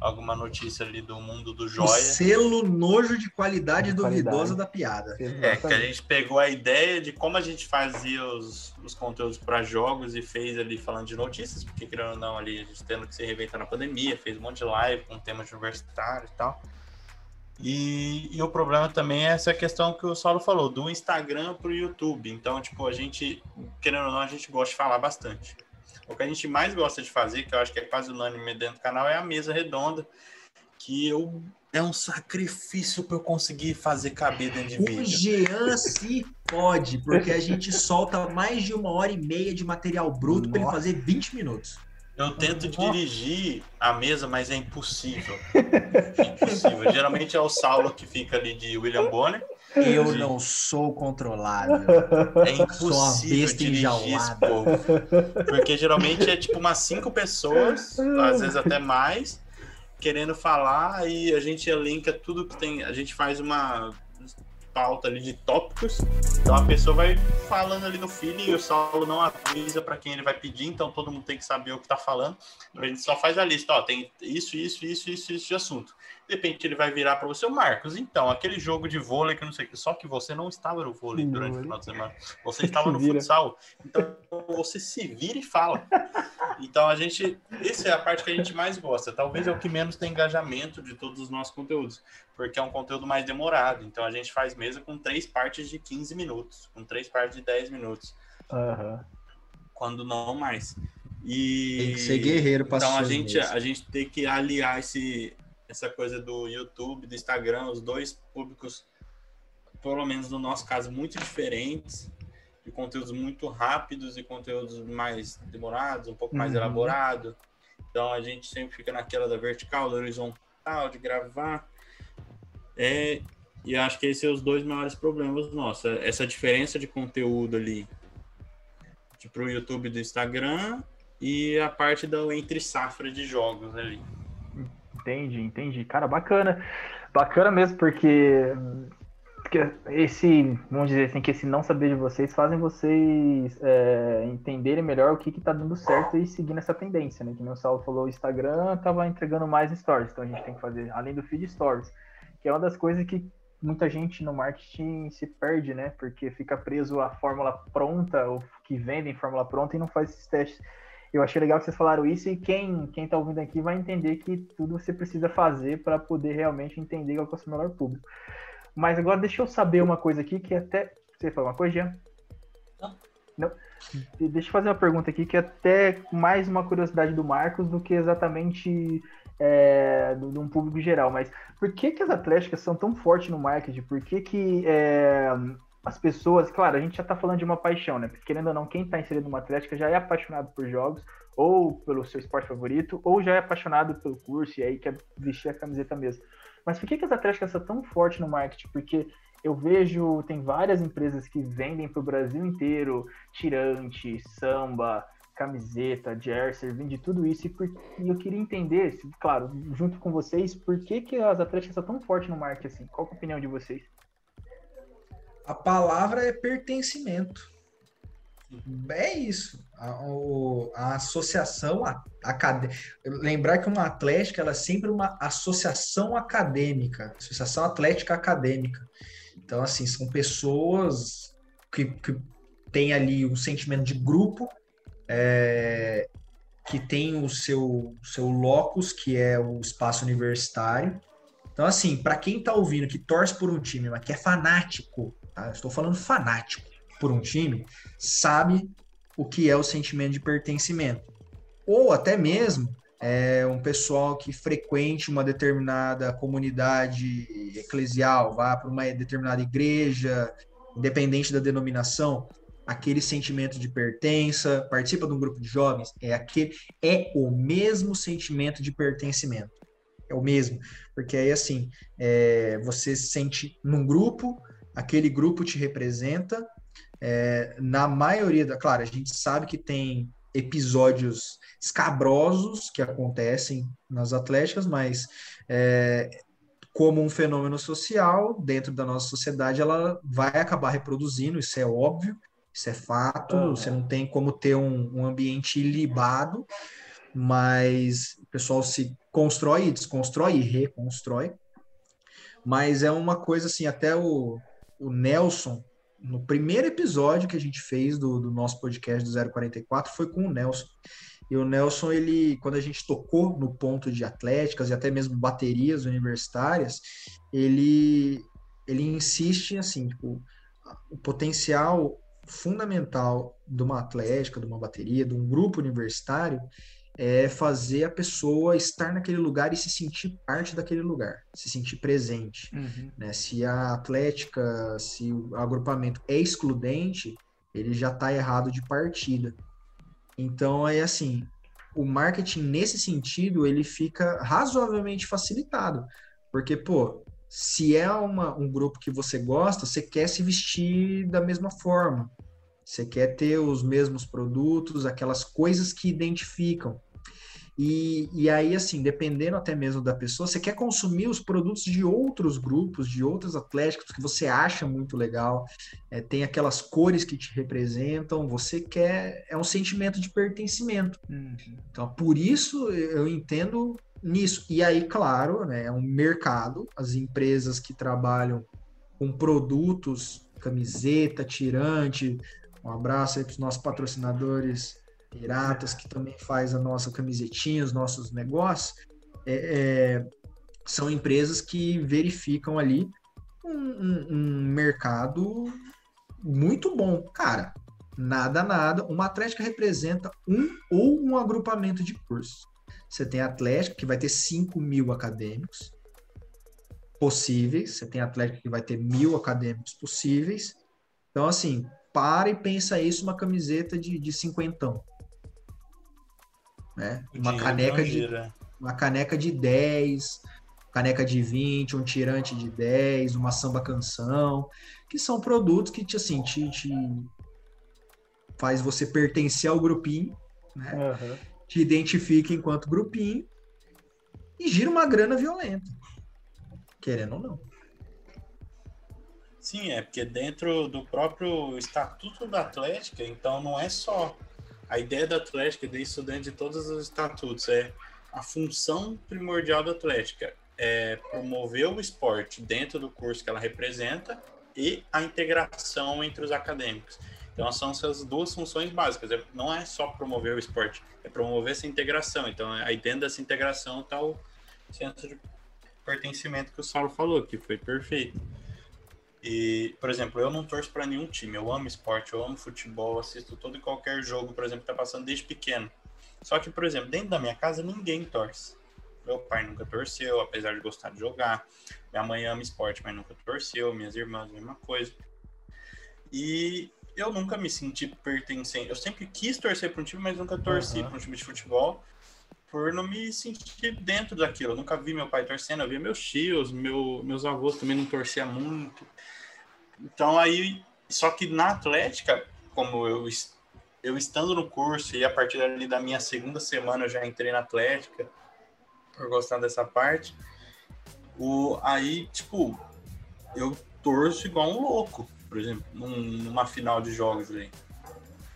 alguma notícia ali do mundo do O joia. selo nojo de qualidade De duvidosa qualidade. da piada. É, que a Exatamente. gente pegou a ideia de como a gente fazia os, os conteúdos para jogos e fez ali falando de notícias, porque querendo ou não, ali a gente tendo que se reinventar na pandemia, fez um monte de live com temas universitários e tal. E, e o problema também é essa questão que o Saulo falou, do Instagram pro YouTube. Então, tipo, a gente, querendo ou não, a gente gosta de falar bastante. O que a gente mais gosta de fazer, que eu acho que é quase unânime dentro do canal, é a mesa redonda, que eu, é um sacrifício para eu conseguir fazer caber dentro de O vídeo. Jean se pode, porque a gente solta mais de uma hora e meia de material bruto para ele fazer 20 minutos. Eu tento Nossa. dirigir a mesa, mas é impossível. É impossível. Geralmente é o Saulo que fica ali de William Bonner. Eu Sim. não sou controlável. *laughs* É impossível besta dirigir esse povo. Porque geralmente é tipo umas cinco pessoas, às vezes até mais, querendo falar e a gente elenca tudo que tem. A gente faz uma pauta ali de tópicos. Então a pessoa vai falando ali no feed e o Saulo não avisa para quem ele vai pedir, então todo mundo tem que saber o que tá falando. A gente só faz a lista, ó, tem isso, isso, isso, isso, isso de assunto. De repente ele vai virar para você, o Marcos, então, aquele jogo de vôlei que não sei o que, só que você não estava no vôlei durante o final de *laughs* semana. Você estava no futsal, então você se vira e fala. Então a gente, essa é a parte que a gente mais gosta. Talvez é o que menos tem engajamento de todos os nossos conteúdos, porque é um conteúdo mais demorado. Então a gente faz mesa com três partes de 15 minutos, com três partes de 10 minutos, Aham. quando não mais. E Tem que ser guerreiro pra então a gente mesmo. a gente tem que aliar esse essa coisa do YouTube, do Instagram, os dois públicos, pelo menos no nosso caso, muito diferentes, de conteúdos muito rápidos e conteúdos mais demorados, um pouco mais Uhum. elaborado. Então a gente sempre fica naquela da vertical, da horizontal, de gravar. É, e acho que esses são os dois maiores problemas nossos. Essa diferença de conteúdo ali para o YouTube do Instagram e a parte da entre safra de jogos ali. Entendi, entendi. Cara, bacana. Bacana mesmo, porque, esse, vamos dizer assim, que esse não saber de vocês fazem vocês é, entenderem melhor o que que tá dando certo e seguindo essa tendência, né? Que o Saulo falou, o Instagram tava entregando mais stories, então a gente tem que fazer, além do feed stories, que é uma das coisas que muita gente no marketing se perde, né? Porque fica preso à fórmula pronta, ou que vendem fórmula pronta e não faz esses testes. Eu achei legal que vocês falaram isso e quem quem tá ouvindo aqui vai entender que tudo você precisa fazer para poder realmente entender qual é o seu melhor público. Mas agora deixa eu saber uma coisa aqui que até você falou uma coisa, Jean? Não. Não. Deixa eu fazer uma pergunta aqui que é até mais uma curiosidade do Marcos do que exatamente é, do- de um público geral. Mas por que, que as atléticas são tão fortes no marketing? Por que, que é, as pessoas, claro, a gente já está falando de uma paixão, né? Porque, querendo ou não, quem está inserido numa atlética já é apaixonado por jogos, ou pelo seu esporte favorito, ou já é apaixonado pelo curso e aí quer vestir a camiseta mesmo. Mas por que, que as atléticas são tão fortes no marketing? Porque eu vejo, tem várias empresas que vendem para o Brasil inteiro tirante, samba, camiseta, jersey, vende tudo isso. E, por, e eu queria entender, claro, junto com vocês, por que, que as atléticas são tão fortes no marketing assim? Qual é a opinião de vocês? A palavra é pertencimento. É isso. A, a associação acadêmica. Lembrar que uma atlética ela é sempre uma associação acadêmica, associação atlética acadêmica. Então, assim, são pessoas que, que têm ali um sentimento de grupo, é, que tem o seu, seu locus, que é o espaço universitário. Então, assim, para quem está ouvindo que torce por um time, mas que é fanático, tá? estou falando fanático por um time, sabe o que é o sentimento de pertencimento. Ou até mesmo é, um pessoal que frequente uma determinada comunidade eclesial, vá para uma determinada igreja, independente da denominação, aquele sentimento de pertença, participa de um grupo de jovens, é aquele é o mesmo sentimento de pertencimento. É o mesmo, porque aí assim, é, você se sente num grupo, aquele grupo te representa. É, na maioria da, claro, a gente sabe que tem episódios escabrosos que acontecem nas atléticas, mas é, como um fenômeno social dentro da nossa sociedade, ela vai acabar reproduzindo, isso é óbvio, isso é fato, uhum. você não tem como ter um, um ambiente ilibado, mas o pessoal se constrói, desconstrói e reconstrói. Mas é uma coisa assim, até o, o Nelson, no primeiro episódio que a gente fez do, do nosso podcast do 044 foi com o Nelson. E o Nelson, ele, quando a gente tocou no ponto de atléticas e até mesmo baterias universitárias, ele, ele insiste assim, tipo, o potencial fundamental de uma atlética, de uma bateria, de um grupo universitário, é fazer a pessoa estar naquele lugar e se sentir parte daquele lugar, se sentir presente. Uhum. Né? Se a atlética, se o agrupamento é excludente, ele já está errado de partida. Então, é assim, o marketing nesse sentido, ele fica razoavelmente facilitado. Porque, pô, se é uma, um grupo que você gosta, você quer se vestir da mesma forma. Você quer ter os mesmos produtos, aquelas coisas que identificam. E, e aí, assim, dependendo até mesmo da pessoa, você quer consumir os produtos de outros grupos, de outros atléticos que você acha muito legal, é, tem aquelas cores que te representam, você quer. É um sentimento de pertencimento. Uhum. Então, por isso eu entendo nisso. E aí, claro, né, é um mercado, as empresas que trabalham com produtos, camiseta, tirante. Um abraço aí para os nossos patrocinadores Piratas, que também faz a nossa camisetinha, os nossos negócios, é, é, são empresas que verificam ali um, um, um, mercado muito bom. Cara, nada, nada. Uma Atlética representa um ou um agrupamento de cursos. Você tem Atlética, que vai ter 5 mil acadêmicos possíveis. Você tem Atlética, que vai ter mil acadêmicos possíveis. Então, assim, para e pensa isso uma camiseta de, de cinquentão né? Uma caneca de uma caneca de 10, caneca de 20, um tirante de 10, uma samba canção, que são produtos que te assim, te, te faz você pertencer ao grupinho, né? Uhum. Te identifica enquanto grupinho e gira uma grana violenta. Querendo ou não. Sim, é porque dentro do próprio estatuto da Atlética, então não é só a ideia da Atlética, de estudante de todos os estatutos, é a função primordial da Atlética é promover o esporte dentro do curso que ela representa e a integração entre os acadêmicos. Então, são essas duas funções básicas. É, não é só promover o esporte, é promover essa integração. Então, aí dentro dessa integração está o centro de pertencimento que o Saulo falou, que foi perfeito. E, por exemplo, eu não torço para nenhum time. Eu amo esporte, eu amo futebol, assisto todo e qualquer jogo, por exemplo, que tá passando desde pequeno. Só que, por exemplo, dentro da minha casa ninguém torce. Meu pai nunca torceu, apesar de gostar de jogar. Minha mãe ama esporte, mas nunca torceu. Minhas irmãs, mesma coisa. E eu nunca me senti pertencente. Eu sempre quis torcer para um time, mas nunca torci uhum. para um time de futebol por não me sentir dentro daquilo. Eu nunca vi meu pai torcendo, eu via meus tios, meu, meus avós também não torciam muito. Então aí, só que na Atlética, como eu, eu estando no curso e a partir ali da minha segunda semana eu já entrei na Atlética, por gostar dessa parte, o, aí, tipo, eu torço igual um louco, por exemplo, num- numa final de jogos aí.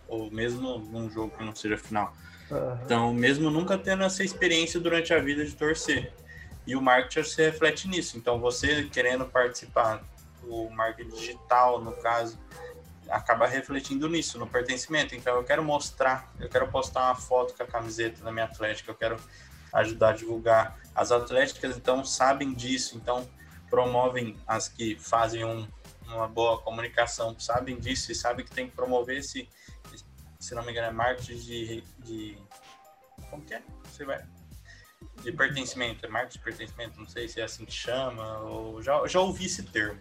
Ou mesmo num jogo que não seja final. Aham. Então, mesmo nunca tendo essa experiência durante a vida de torcer. E o marketing se reflete nisso. Então, você querendo participar do marketing digital, no caso, acaba refletindo nisso, no pertencimento. Então, eu quero mostrar, eu quero postar uma foto com a camiseta da minha atlética, eu quero ajudar a divulgar. As atléticas, então, sabem disso, então, promovem as que fazem um- uma boa comunicação, sabem disso e sabem que tem que promover esse, se não me engano, é marketing de, de como que é? Você vai. De pertencimento, é marketing de pertencimento, não sei se é assim que chama, ou já, já ouvi esse termo.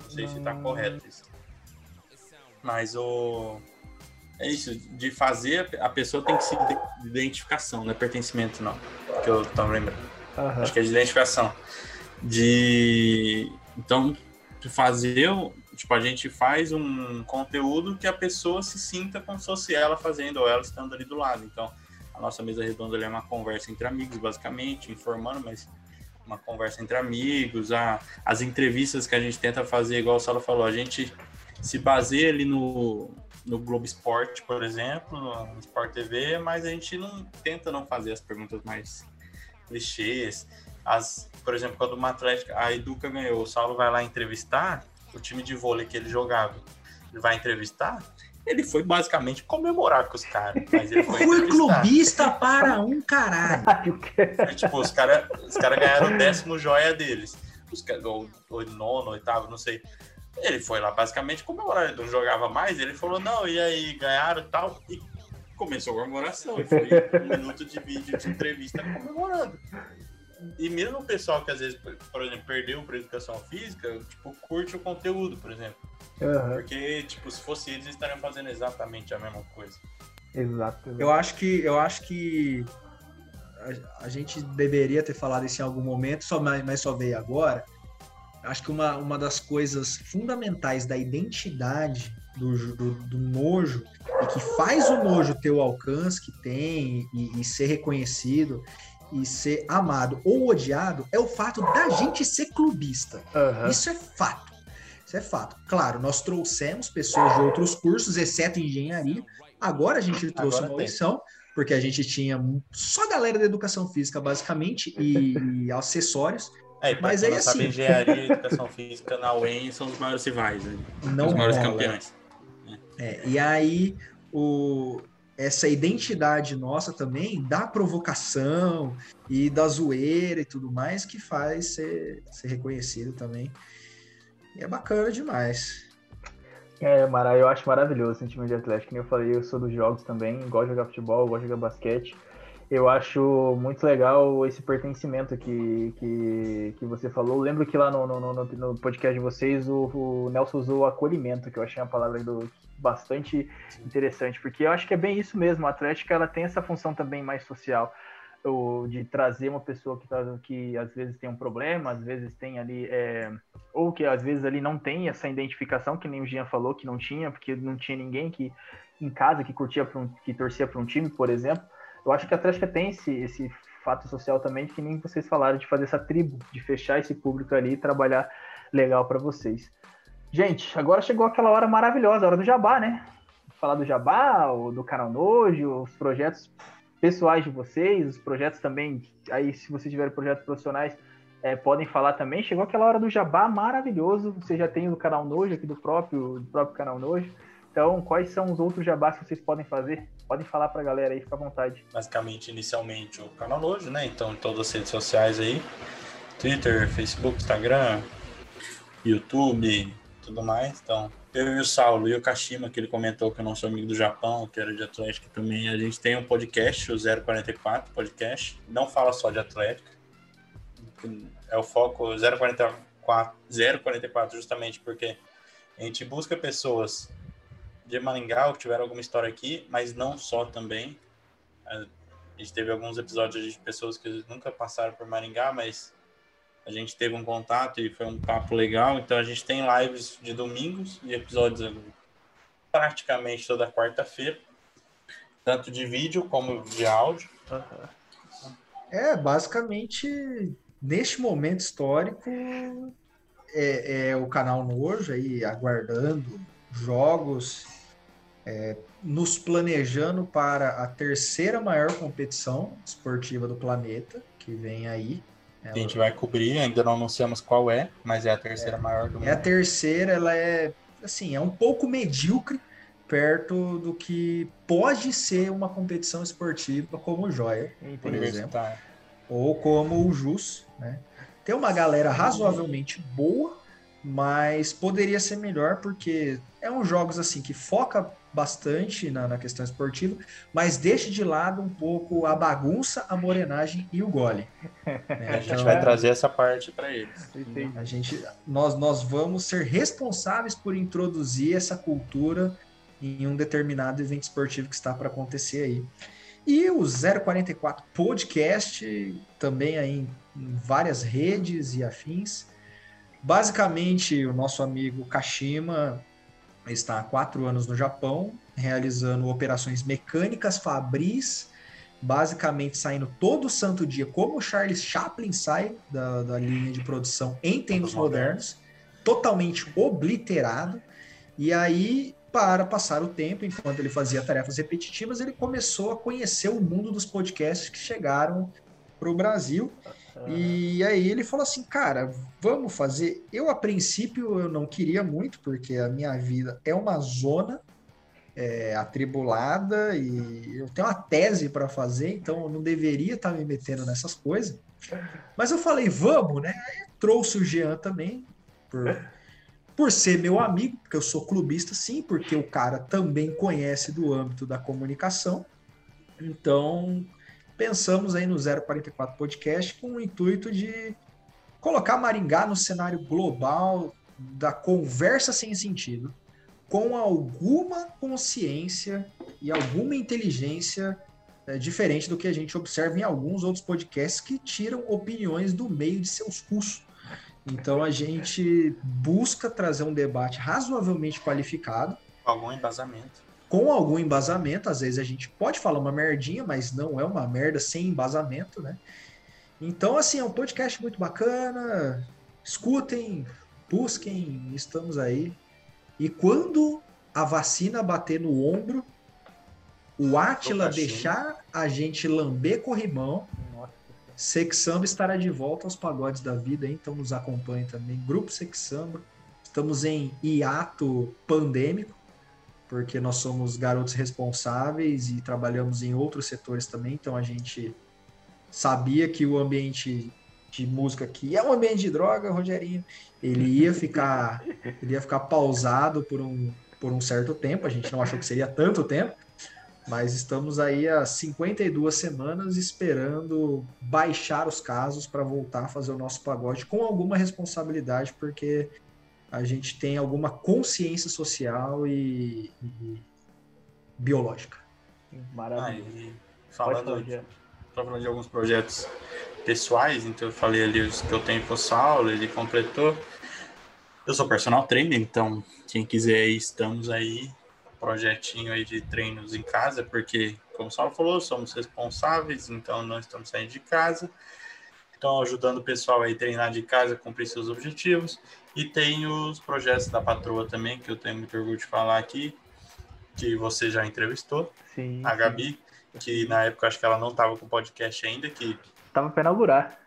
Não sei se está Hum. correto isso. Mas o. É isso, de fazer, a pessoa tem que se de identificação, não é pertencimento, não. Que eu tô lembrando. Aham. Acho que é de identificação. De. Então, de fazer. Tipo, a gente faz um conteúdo que a pessoa se sinta como se fosse ela fazendo ou ela estando ali do lado. Então, a nossa mesa redonda é uma conversa entre amigos, basicamente, informando, mas uma conversa entre amigos. A, as entrevistas que a gente tenta fazer, igual o Salo falou, a gente se baseia ali no, no Globo Esporte, por exemplo, no Sport TV, mas a gente não tenta não fazer as perguntas mais clichês. As, por exemplo, quando uma Atlética, a Educa ganhou, o Saulo vai lá entrevistar o time de vôlei que ele jogava. Ele vai entrevistar, ele foi basicamente comemorar com os caras. Mas ele foi, entrevistar. clubista para um caralho. *laughs* Foi, tipo, os caras os cara ganharam o décimo joia deles. Os cara, ou, ou nono, oitavo, não sei. Ele foi lá basicamente comemorar. Ele não jogava mais. Ele falou, não, e aí, ganharam e tal. E começou a comemoração. E foi um minuto de vídeo de entrevista comemorando. E mesmo o pessoal que às vezes, por exemplo, perdeu para educação física, tipo, curte o conteúdo, por exemplo. Aham. Porque, tipo, se fosse eles, eles estariam fazendo exatamente a mesma coisa. Exato. Eu acho que eu acho que a, a gente deveria ter falado isso em algum momento, só mas, mas só veio agora. Acho que uma, uma das coisas fundamentais da identidade do, do, do nojo e que faz o nojo ter o alcance que tem e, e ser reconhecido e ser amado ou odiado é o fato da gente ser clubista. Aham. Isso é fato. Isso é fato. Claro, nós trouxemos pessoas de outros cursos, exceto engenharia. Agora a gente trouxe Agora uma lição, porque a gente tinha só galera da educação física, basicamente, e, e *laughs* acessórios. É, Mas aí, não sabe, assim- engenharia e *laughs* educação física na UEM são os maiores rivais, né? Não os maiores rola. campeões. É, e aí, o, essa identidade nossa também da provocação e da zoeira e tudo mais que faz ser, ser reconhecido também. E é bacana demais. É, Mara, eu acho maravilhoso o sentimento de Atlético. Como eu falei, eu sou dos jogos também, gosto de jogar futebol, gosto de jogar basquete. Eu acho muito legal esse pertencimento que, que, que você falou. Eu lembro que lá no, no, no, no podcast de vocês o, o Nelson usou acolhimento, que eu achei uma palavra do, bastante interessante, porque eu acho que é bem isso mesmo. A Atlética ela tem essa função também mais social, de trazer uma pessoa que, tá, que às vezes tem um problema, às vezes tem ali, é, ou que às vezes ali não tem essa identificação, que nem o Jean falou que não tinha, porque não tinha ninguém que em casa que curtia um, que torcia para um time, por exemplo. Eu acho que a Atlética tem esse, esse fato social também, que nem vocês falaram, de fazer essa tribo, de fechar esse público ali e trabalhar legal para vocês. Gente, agora chegou aquela hora maravilhosa, a hora do jabá, né? Falar do jabá, do canal Nojo, os projetos pessoais de vocês, os projetos também, aí se vocês tiverem projetos profissionais, é, podem falar também. Chegou aquela hora do jabá maravilhoso, você já tem o canal Nojo aqui do próprio, do próprio canal Nojo. Então, quais são os outros jabás que vocês podem fazer? Podem falar pra galera aí, fica à vontade. Basicamente, inicialmente, o canal Nojo, né? Então, em todas as redes sociais aí. Twitter, Facebook, Instagram, YouTube, tudo mais. Então, eu e o Saulo e o Kashima, que ele comentou que é nosso amigo do Japão, que era de Atlética também, a gente tem um podcast, o 044 Podcast. Não fala só de Atlética. É o foco 044, 044 justamente porque a gente busca pessoas de Maringá que tiveram alguma história aqui, mas não só também. A gente teve alguns episódios de pessoas que nunca passaram por Maringá, mas a gente teve um contato e foi um papo legal. Então a gente tem lives de domingos e episódios praticamente toda quarta-feira, tanto de vídeo como de áudio. É, basicamente, neste momento histórico, é, é o canal Nojo aí aguardando jogos, é, nos planejando para a terceira maior competição esportiva do planeta, que vem aí. Ela... A gente vai cobrir, ainda não anunciamos qual é, mas é a terceira é, maior do mundo. É a terceira, ela é assim, é um pouco medíocre perto do que pode ser uma competição esportiva como o Joia, por exemplo, ou como o Jus, né? Tem uma galera razoavelmente boa, mas poderia ser melhor porque é um jogos assim que foca bastante na, na, questão esportiva, mas deixa de lado um pouco a bagunça, a morenagem e o gole. Né? *laughs* a gente então, vai é... trazer essa parte para eles. A gente, nós, nós vamos ser responsáveis por introduzir essa cultura em um determinado evento esportivo que está para acontecer aí. E o 044 Podcast, também aí em várias redes e afins. Basicamente, o nosso amigo Kashima está há quatro anos no Japão, realizando operações mecânicas fabris, basicamente saindo todo santo dia, como o Charles Chaplin sai da, da linha de produção em tempos modernos, totalmente obliterado. E aí, para passar o tempo, enquanto ele fazia tarefas repetitivas, ele começou a conhecer o mundo dos podcasts que chegaram para o Brasil. E aí ele falou assim, cara, vamos fazer. Eu, a princípio, eu não queria muito, porque a minha vida é uma zona é, atribulada e eu tenho uma tese para fazer, então eu não deveria estar tá me metendo nessas coisas. Mas eu falei, vamos, né? Aí trouxe o Jean também, por, por ser meu amigo, porque eu sou clubista, sim, porque o cara também conhece do âmbito da comunicação. Então, pensamos aí no 044 Podcast com o intuito de colocar Maringá no cenário global da conversa sem sentido, com alguma consciência e alguma inteligência é, diferente do que a gente observa em alguns outros podcasts que tiram opiniões do meio de seus cursos. Então a gente busca trazer um debate razoavelmente qualificado. Algum embasamento com algum embasamento. Às vezes a gente pode falar uma merdinha, mas não é uma merda sem embasamento, né? Então, assim, é um podcast muito bacana. Escutem, busquem, estamos aí. E quando a vacina bater no ombro, o Atila deixar a gente lamber corrimão, Sexamba estará de volta aos pagodes da vida, hein? então nos acompanhe também. Grupo Sexamba. Estamos em hiato pandêmico porque nós somos garotos responsáveis e trabalhamos em outros setores também, então a gente sabia que o ambiente de música aqui é um ambiente de droga, Rogerinho, ele ia ficar, *laughs* ele ia ficar pausado por um, por um certo tempo, a gente não achou que seria tanto tempo, mas estamos aí há 52 semanas esperando baixar os casos para voltar a fazer o nosso pagode com alguma responsabilidade, porque a gente tem alguma consciência social e, e biológica. Maravilha. Ah, falando, de, falando de alguns projetos pessoais, então eu falei ali os que eu tenho com o Saulo, ele completou. Eu sou personal trainer, então quem quiser aí, estamos aí, projetinho aí de treinos em casa, porque, como o Saulo falou, somos responsáveis, então não estamos saindo de casa. Então, ajudando o pessoal aí a treinar de casa, cumprir seus objetivos. E tem os projetos da patroa também, que eu tenho muito orgulho de falar aqui, que você já entrevistou. Sim. A Gabi, sim. que na época acho que ela não estava com o podcast ainda, que. Tava para inaugurar.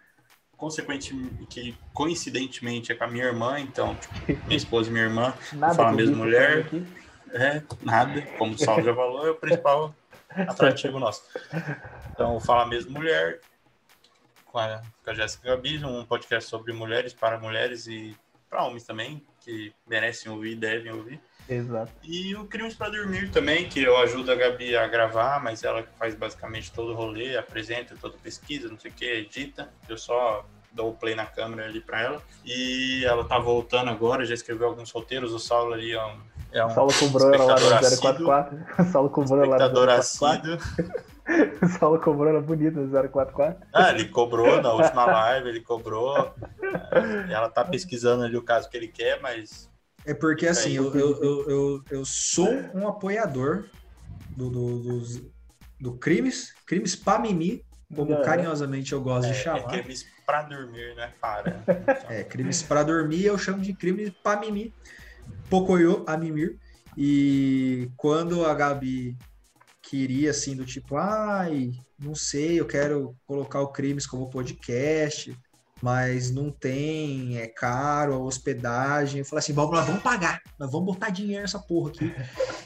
Consequentemente, que coincidentemente é com a minha irmã, então, tipo, *laughs* minha esposa e minha irmã, nada fala a mesma mulher. É, nada, como o Saulo já falou, é o principal *laughs* atrativo nosso. Então, fala a mesma mulher, com a, com a Jéssica Gabi, um podcast sobre mulheres para mulheres e para homens também, que merecem ouvir, devem ouvir. Exato. E o Crimes para Dormir também, que eu ajudo a Gabi a gravar, mas ela faz basicamente todo o rolê, apresenta toda a pesquisa, não sei o que, edita. Eu só dou o play na câmera ali para ela. E ela tá voltando agora, já escreveu alguns roteiros. O Saulo ali é um. É um Saulo cobrou lá no 044. Saulo cobrou lá no 044. *laughs* O Saulo cobrou na bonita 044. Ah, ele cobrou na última live, ele cobrou. Ela tá pesquisando ali o caso que ele quer, mas É porque assim, eu, eu, eu, eu, eu sou um apoiador do, do, dos- do crimes, crimes pra mimi, como É. carinhosamente eu gosto de é, é chamar. crimes pra dormir, né? Para. É, crimes para dormir, eu chamo de crime para mimir. Pocoyo a mimir. E quando a Gabi queria, assim, do tipo, ai, não sei, eu quero colocar o Crimes como podcast, mas não tem, é caro a hospedagem. Eu falei assim, vamos, nós vamos pagar, nós vamos botar dinheiro nessa porra aqui.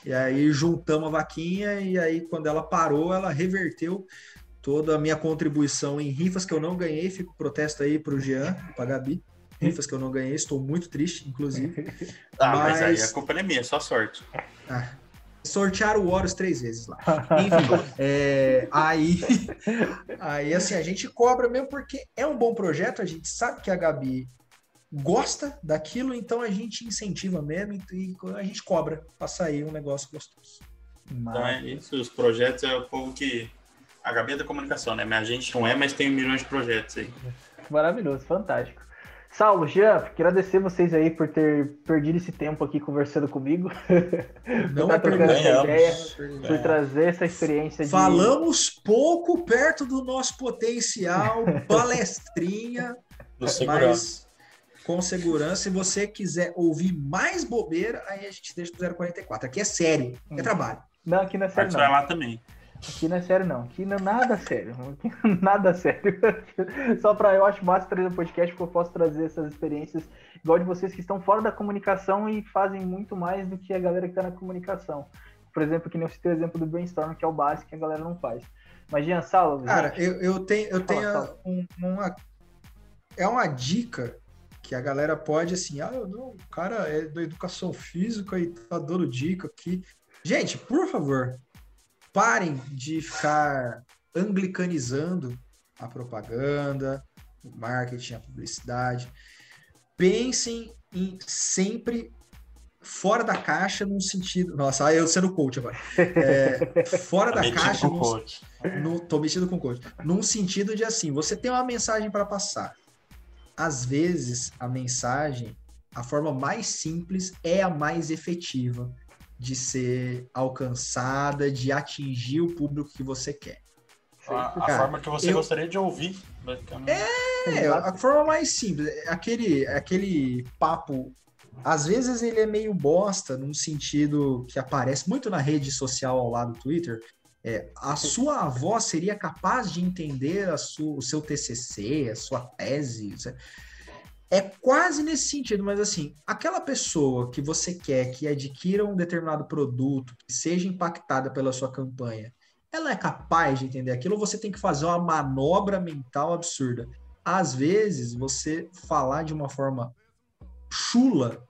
E aí juntamos a vaquinha, e aí quando ela parou, ela reverteu toda a minha contribuição em rifas que eu não ganhei. Fico protesto aí pro Jean, pra Gabi. Rifas que eu não ganhei, estou muito triste, inclusive. Ah, mas, aí Mas- a culpa não é minha, é só sorte. Ah, sortearam o Horus três vezes lá. *laughs* Enfim, é, aí, aí assim, a gente cobra mesmo porque é um bom projeto, a gente sabe que a Gabi gosta daquilo, então a gente incentiva mesmo e, e a gente cobra pra sair um negócio gostoso. Então é isso, os projetos é o povo que. A Gabi é da comunicação, né? Mas a gente não é, mas tem milhões de projetos aí. Maravilhoso, fantástico. Saulo, Jean, quero agradecer vocês aí por ter perdido esse tempo aqui conversando comigo, Não *laughs* tá é trocando essa ideia, por É. trazer essa experiência de... Falamos pouco perto do nosso potencial, *laughs* palestrinha, mas com segurança. Se você quiser ouvir mais bobeira, aí a gente deixa pro 044. Aqui é sério, é Hum. trabalho. Não, aqui não é sério vai não. lá também. Aqui não é sério não. Aqui não é nada sério. Aqui nada sério. *laughs* Só pra eu acho massa trazer um podcast porque eu posso trazer essas experiências igual de vocês que estão fora da comunicação e fazem muito mais do que a galera que tá na comunicação. Por exemplo, que nem eu citei o exemplo do brainstorm, que é o básico que a galera não faz. Mas, Jean, Saulo, Cara, gente, eu, eu tenho, eu tenho fala. um- uma. É uma dica que a galera pode, assim, ah, eu não, o cara é da educação física e tá dando dica aqui. Gente, por favor, parem de ficar anglicanizando a propaganda, o marketing, a publicidade. Pensem em sempre fora da caixa num sentido. Nossa, aí eu sendo coach agora. É, *laughs* fora Tá da caixa com num, coach. no, tô metido com coach. Num sentido de assim, você tem uma mensagem para passar. Às vezes, a mensagem, a forma mais simples é a mais efetiva de ser alcançada, de atingir o público que você quer. A, a Cara, forma que você eu- gostaria de ouvir. É, a forma mais simples, aquele, aquele papo, às vezes ele é meio bosta, num sentido que aparece muito na rede social ao lado do Twitter. É, a sua avó seria capaz de entender o seu TCC, a sua tese. É quase nesse sentido, mas assim, aquela pessoa que você quer que adquira um determinado produto, que seja impactada pela sua campanha, ela é capaz de entender aquilo ou você tem que fazer uma manobra mental absurda? Às vezes, você falar de uma forma chula,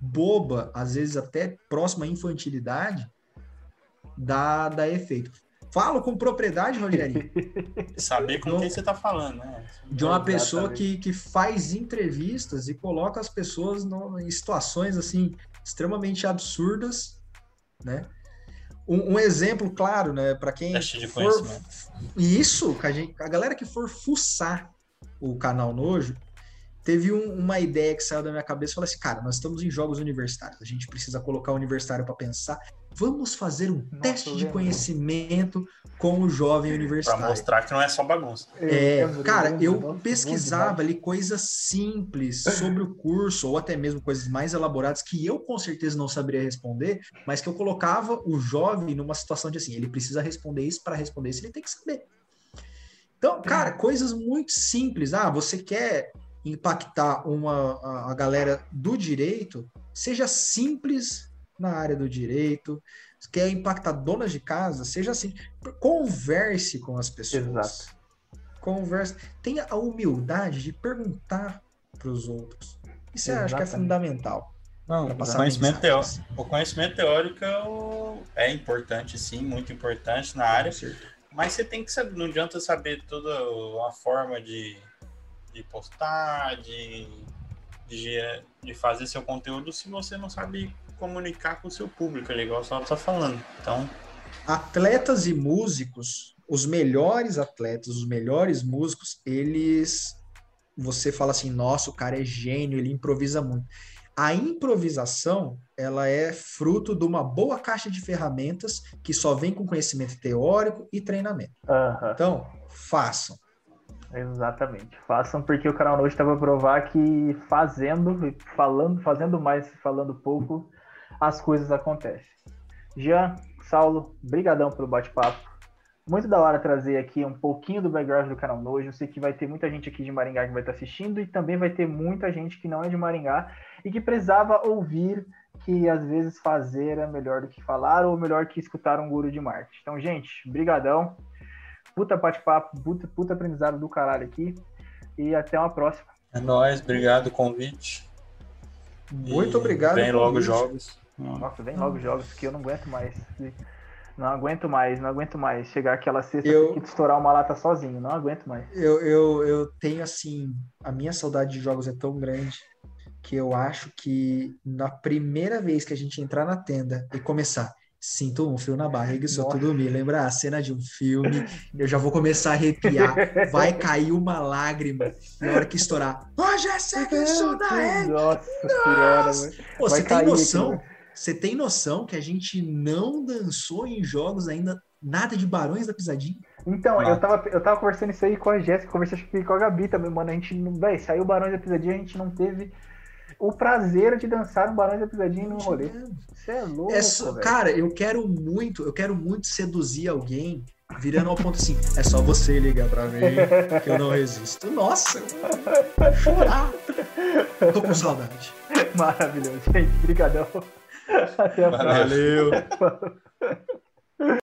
boba, às vezes até próxima à infantilidade, dá, dá efeito. Falo com propriedade, Rogerinho, *laughs* Saber com Não- quem você tá falando, né? de uma pessoa que, que faz entrevistas e coloca as pessoas no- em situações assim extremamente absurdas, né? Um, um exemplo claro, né, para quem Teste de for isso, que a, gente, a galera que for fuçar o canal Nojo, teve um- uma ideia que saiu da minha cabeça e falou assim: cara, nós estamos em jogos universitários, a gente precisa colocar o universitário para pensar. Vamos fazer um Nossa, teste de lembro. conhecimento com o jovem universitário. mostrar que não é só bagunça. É, lembro, cara, eu pesquisava ali coisas simples sobre o curso, ou até mesmo coisas mais elaboradas que eu com certeza não saberia responder, mas que eu colocava o jovem numa situação de assim, ele precisa responder isso, para responder isso ele tem que saber. Então, cara, coisas muito simples. Ah, você quer impactar uma, a, a galera do direito, seja simples na área do direito. Quer impactar donas de casa, seja assim. Converse com as pessoas. Exato. Converse. Tenha a humildade de perguntar para os outros. Isso eu acho que é fundamental. Não, o conhecimento, teó- o conhecimento teórico é é importante, sim, muito importante na área, mas você tem que saber, não adianta saber toda a forma de, de postar, de, de, de fazer seu conteúdo se você não sabe comunicar com o seu público, é igual você está falando. Então, atletas e músicos, os melhores atletas, os melhores músicos, eles. Você fala assim, nossa, o cara é gênio, ele improvisa muito. A improvisação, ela é fruto de uma boa caixa de ferramentas que só vem com conhecimento teórico e treinamento. Então, façam. Exatamente. Façam porque o canal hoje está para provar que fazendo, falando, fazendo mais, falando pouco, as coisas acontecem. Jean, Saulo, brigadão pelo bate-papo. Muito da hora trazer aqui um pouquinho do background do canal Nojo. Eu sei que vai ter muita gente aqui de Maringá que vai estar assistindo e também vai ter muita gente que não é de Maringá e que precisava ouvir que às vezes fazer é melhor do que falar ou melhor que escutar um guru de marketing. Então, gente, brigadão. Puta bate-papo, puta, puta aprendizado do caralho aqui. E até uma próxima. É nóis, obrigado o convite. Muito E obrigado Vem logo convite. Jogos. Nossa, vem logo jogos que eu não aguento mais. Não aguento mais, não aguento mais. Chegar aquela sexta Eu- que estourar uma lata sozinho, não aguento mais. Eu, eu, eu tenho assim, a minha saudade de jogos é tão grande que eu acho que na primeira vez que a gente entrar na tenda e começar, sinto um frio na barriga, isso Nossa. tudo me lembra a cena de um filme, eu já vou começar a arrepiar, vai cair uma lágrima na hora que estourar. Hoje é sexo da rede! *laughs* Nossa senhora. Pô, Vai você tem noção? aqui, Você tem noção que a gente não dançou em jogos ainda nada de Barões da Pisadinha? Então, eu tava, eu tava conversando isso aí com a Jéssica, conversei acho que com a Gabi também, mano. A gente não. Véi, saiu o Barões da Pisadinha, a gente não teve o prazer de dançar um Barões da Pisadinha no rolê. Você é louco, É só- cara, eu quero muito, eu quero muito seduzir alguém virando ao ponto assim, é só você ligar pra mim que eu não resisto. Nossa, eu vou chorar. Tô com saudade. *laughs* Maravilhoso, gente. Obrigadão. Até a Valeu. próxima. Valeu. *laughs*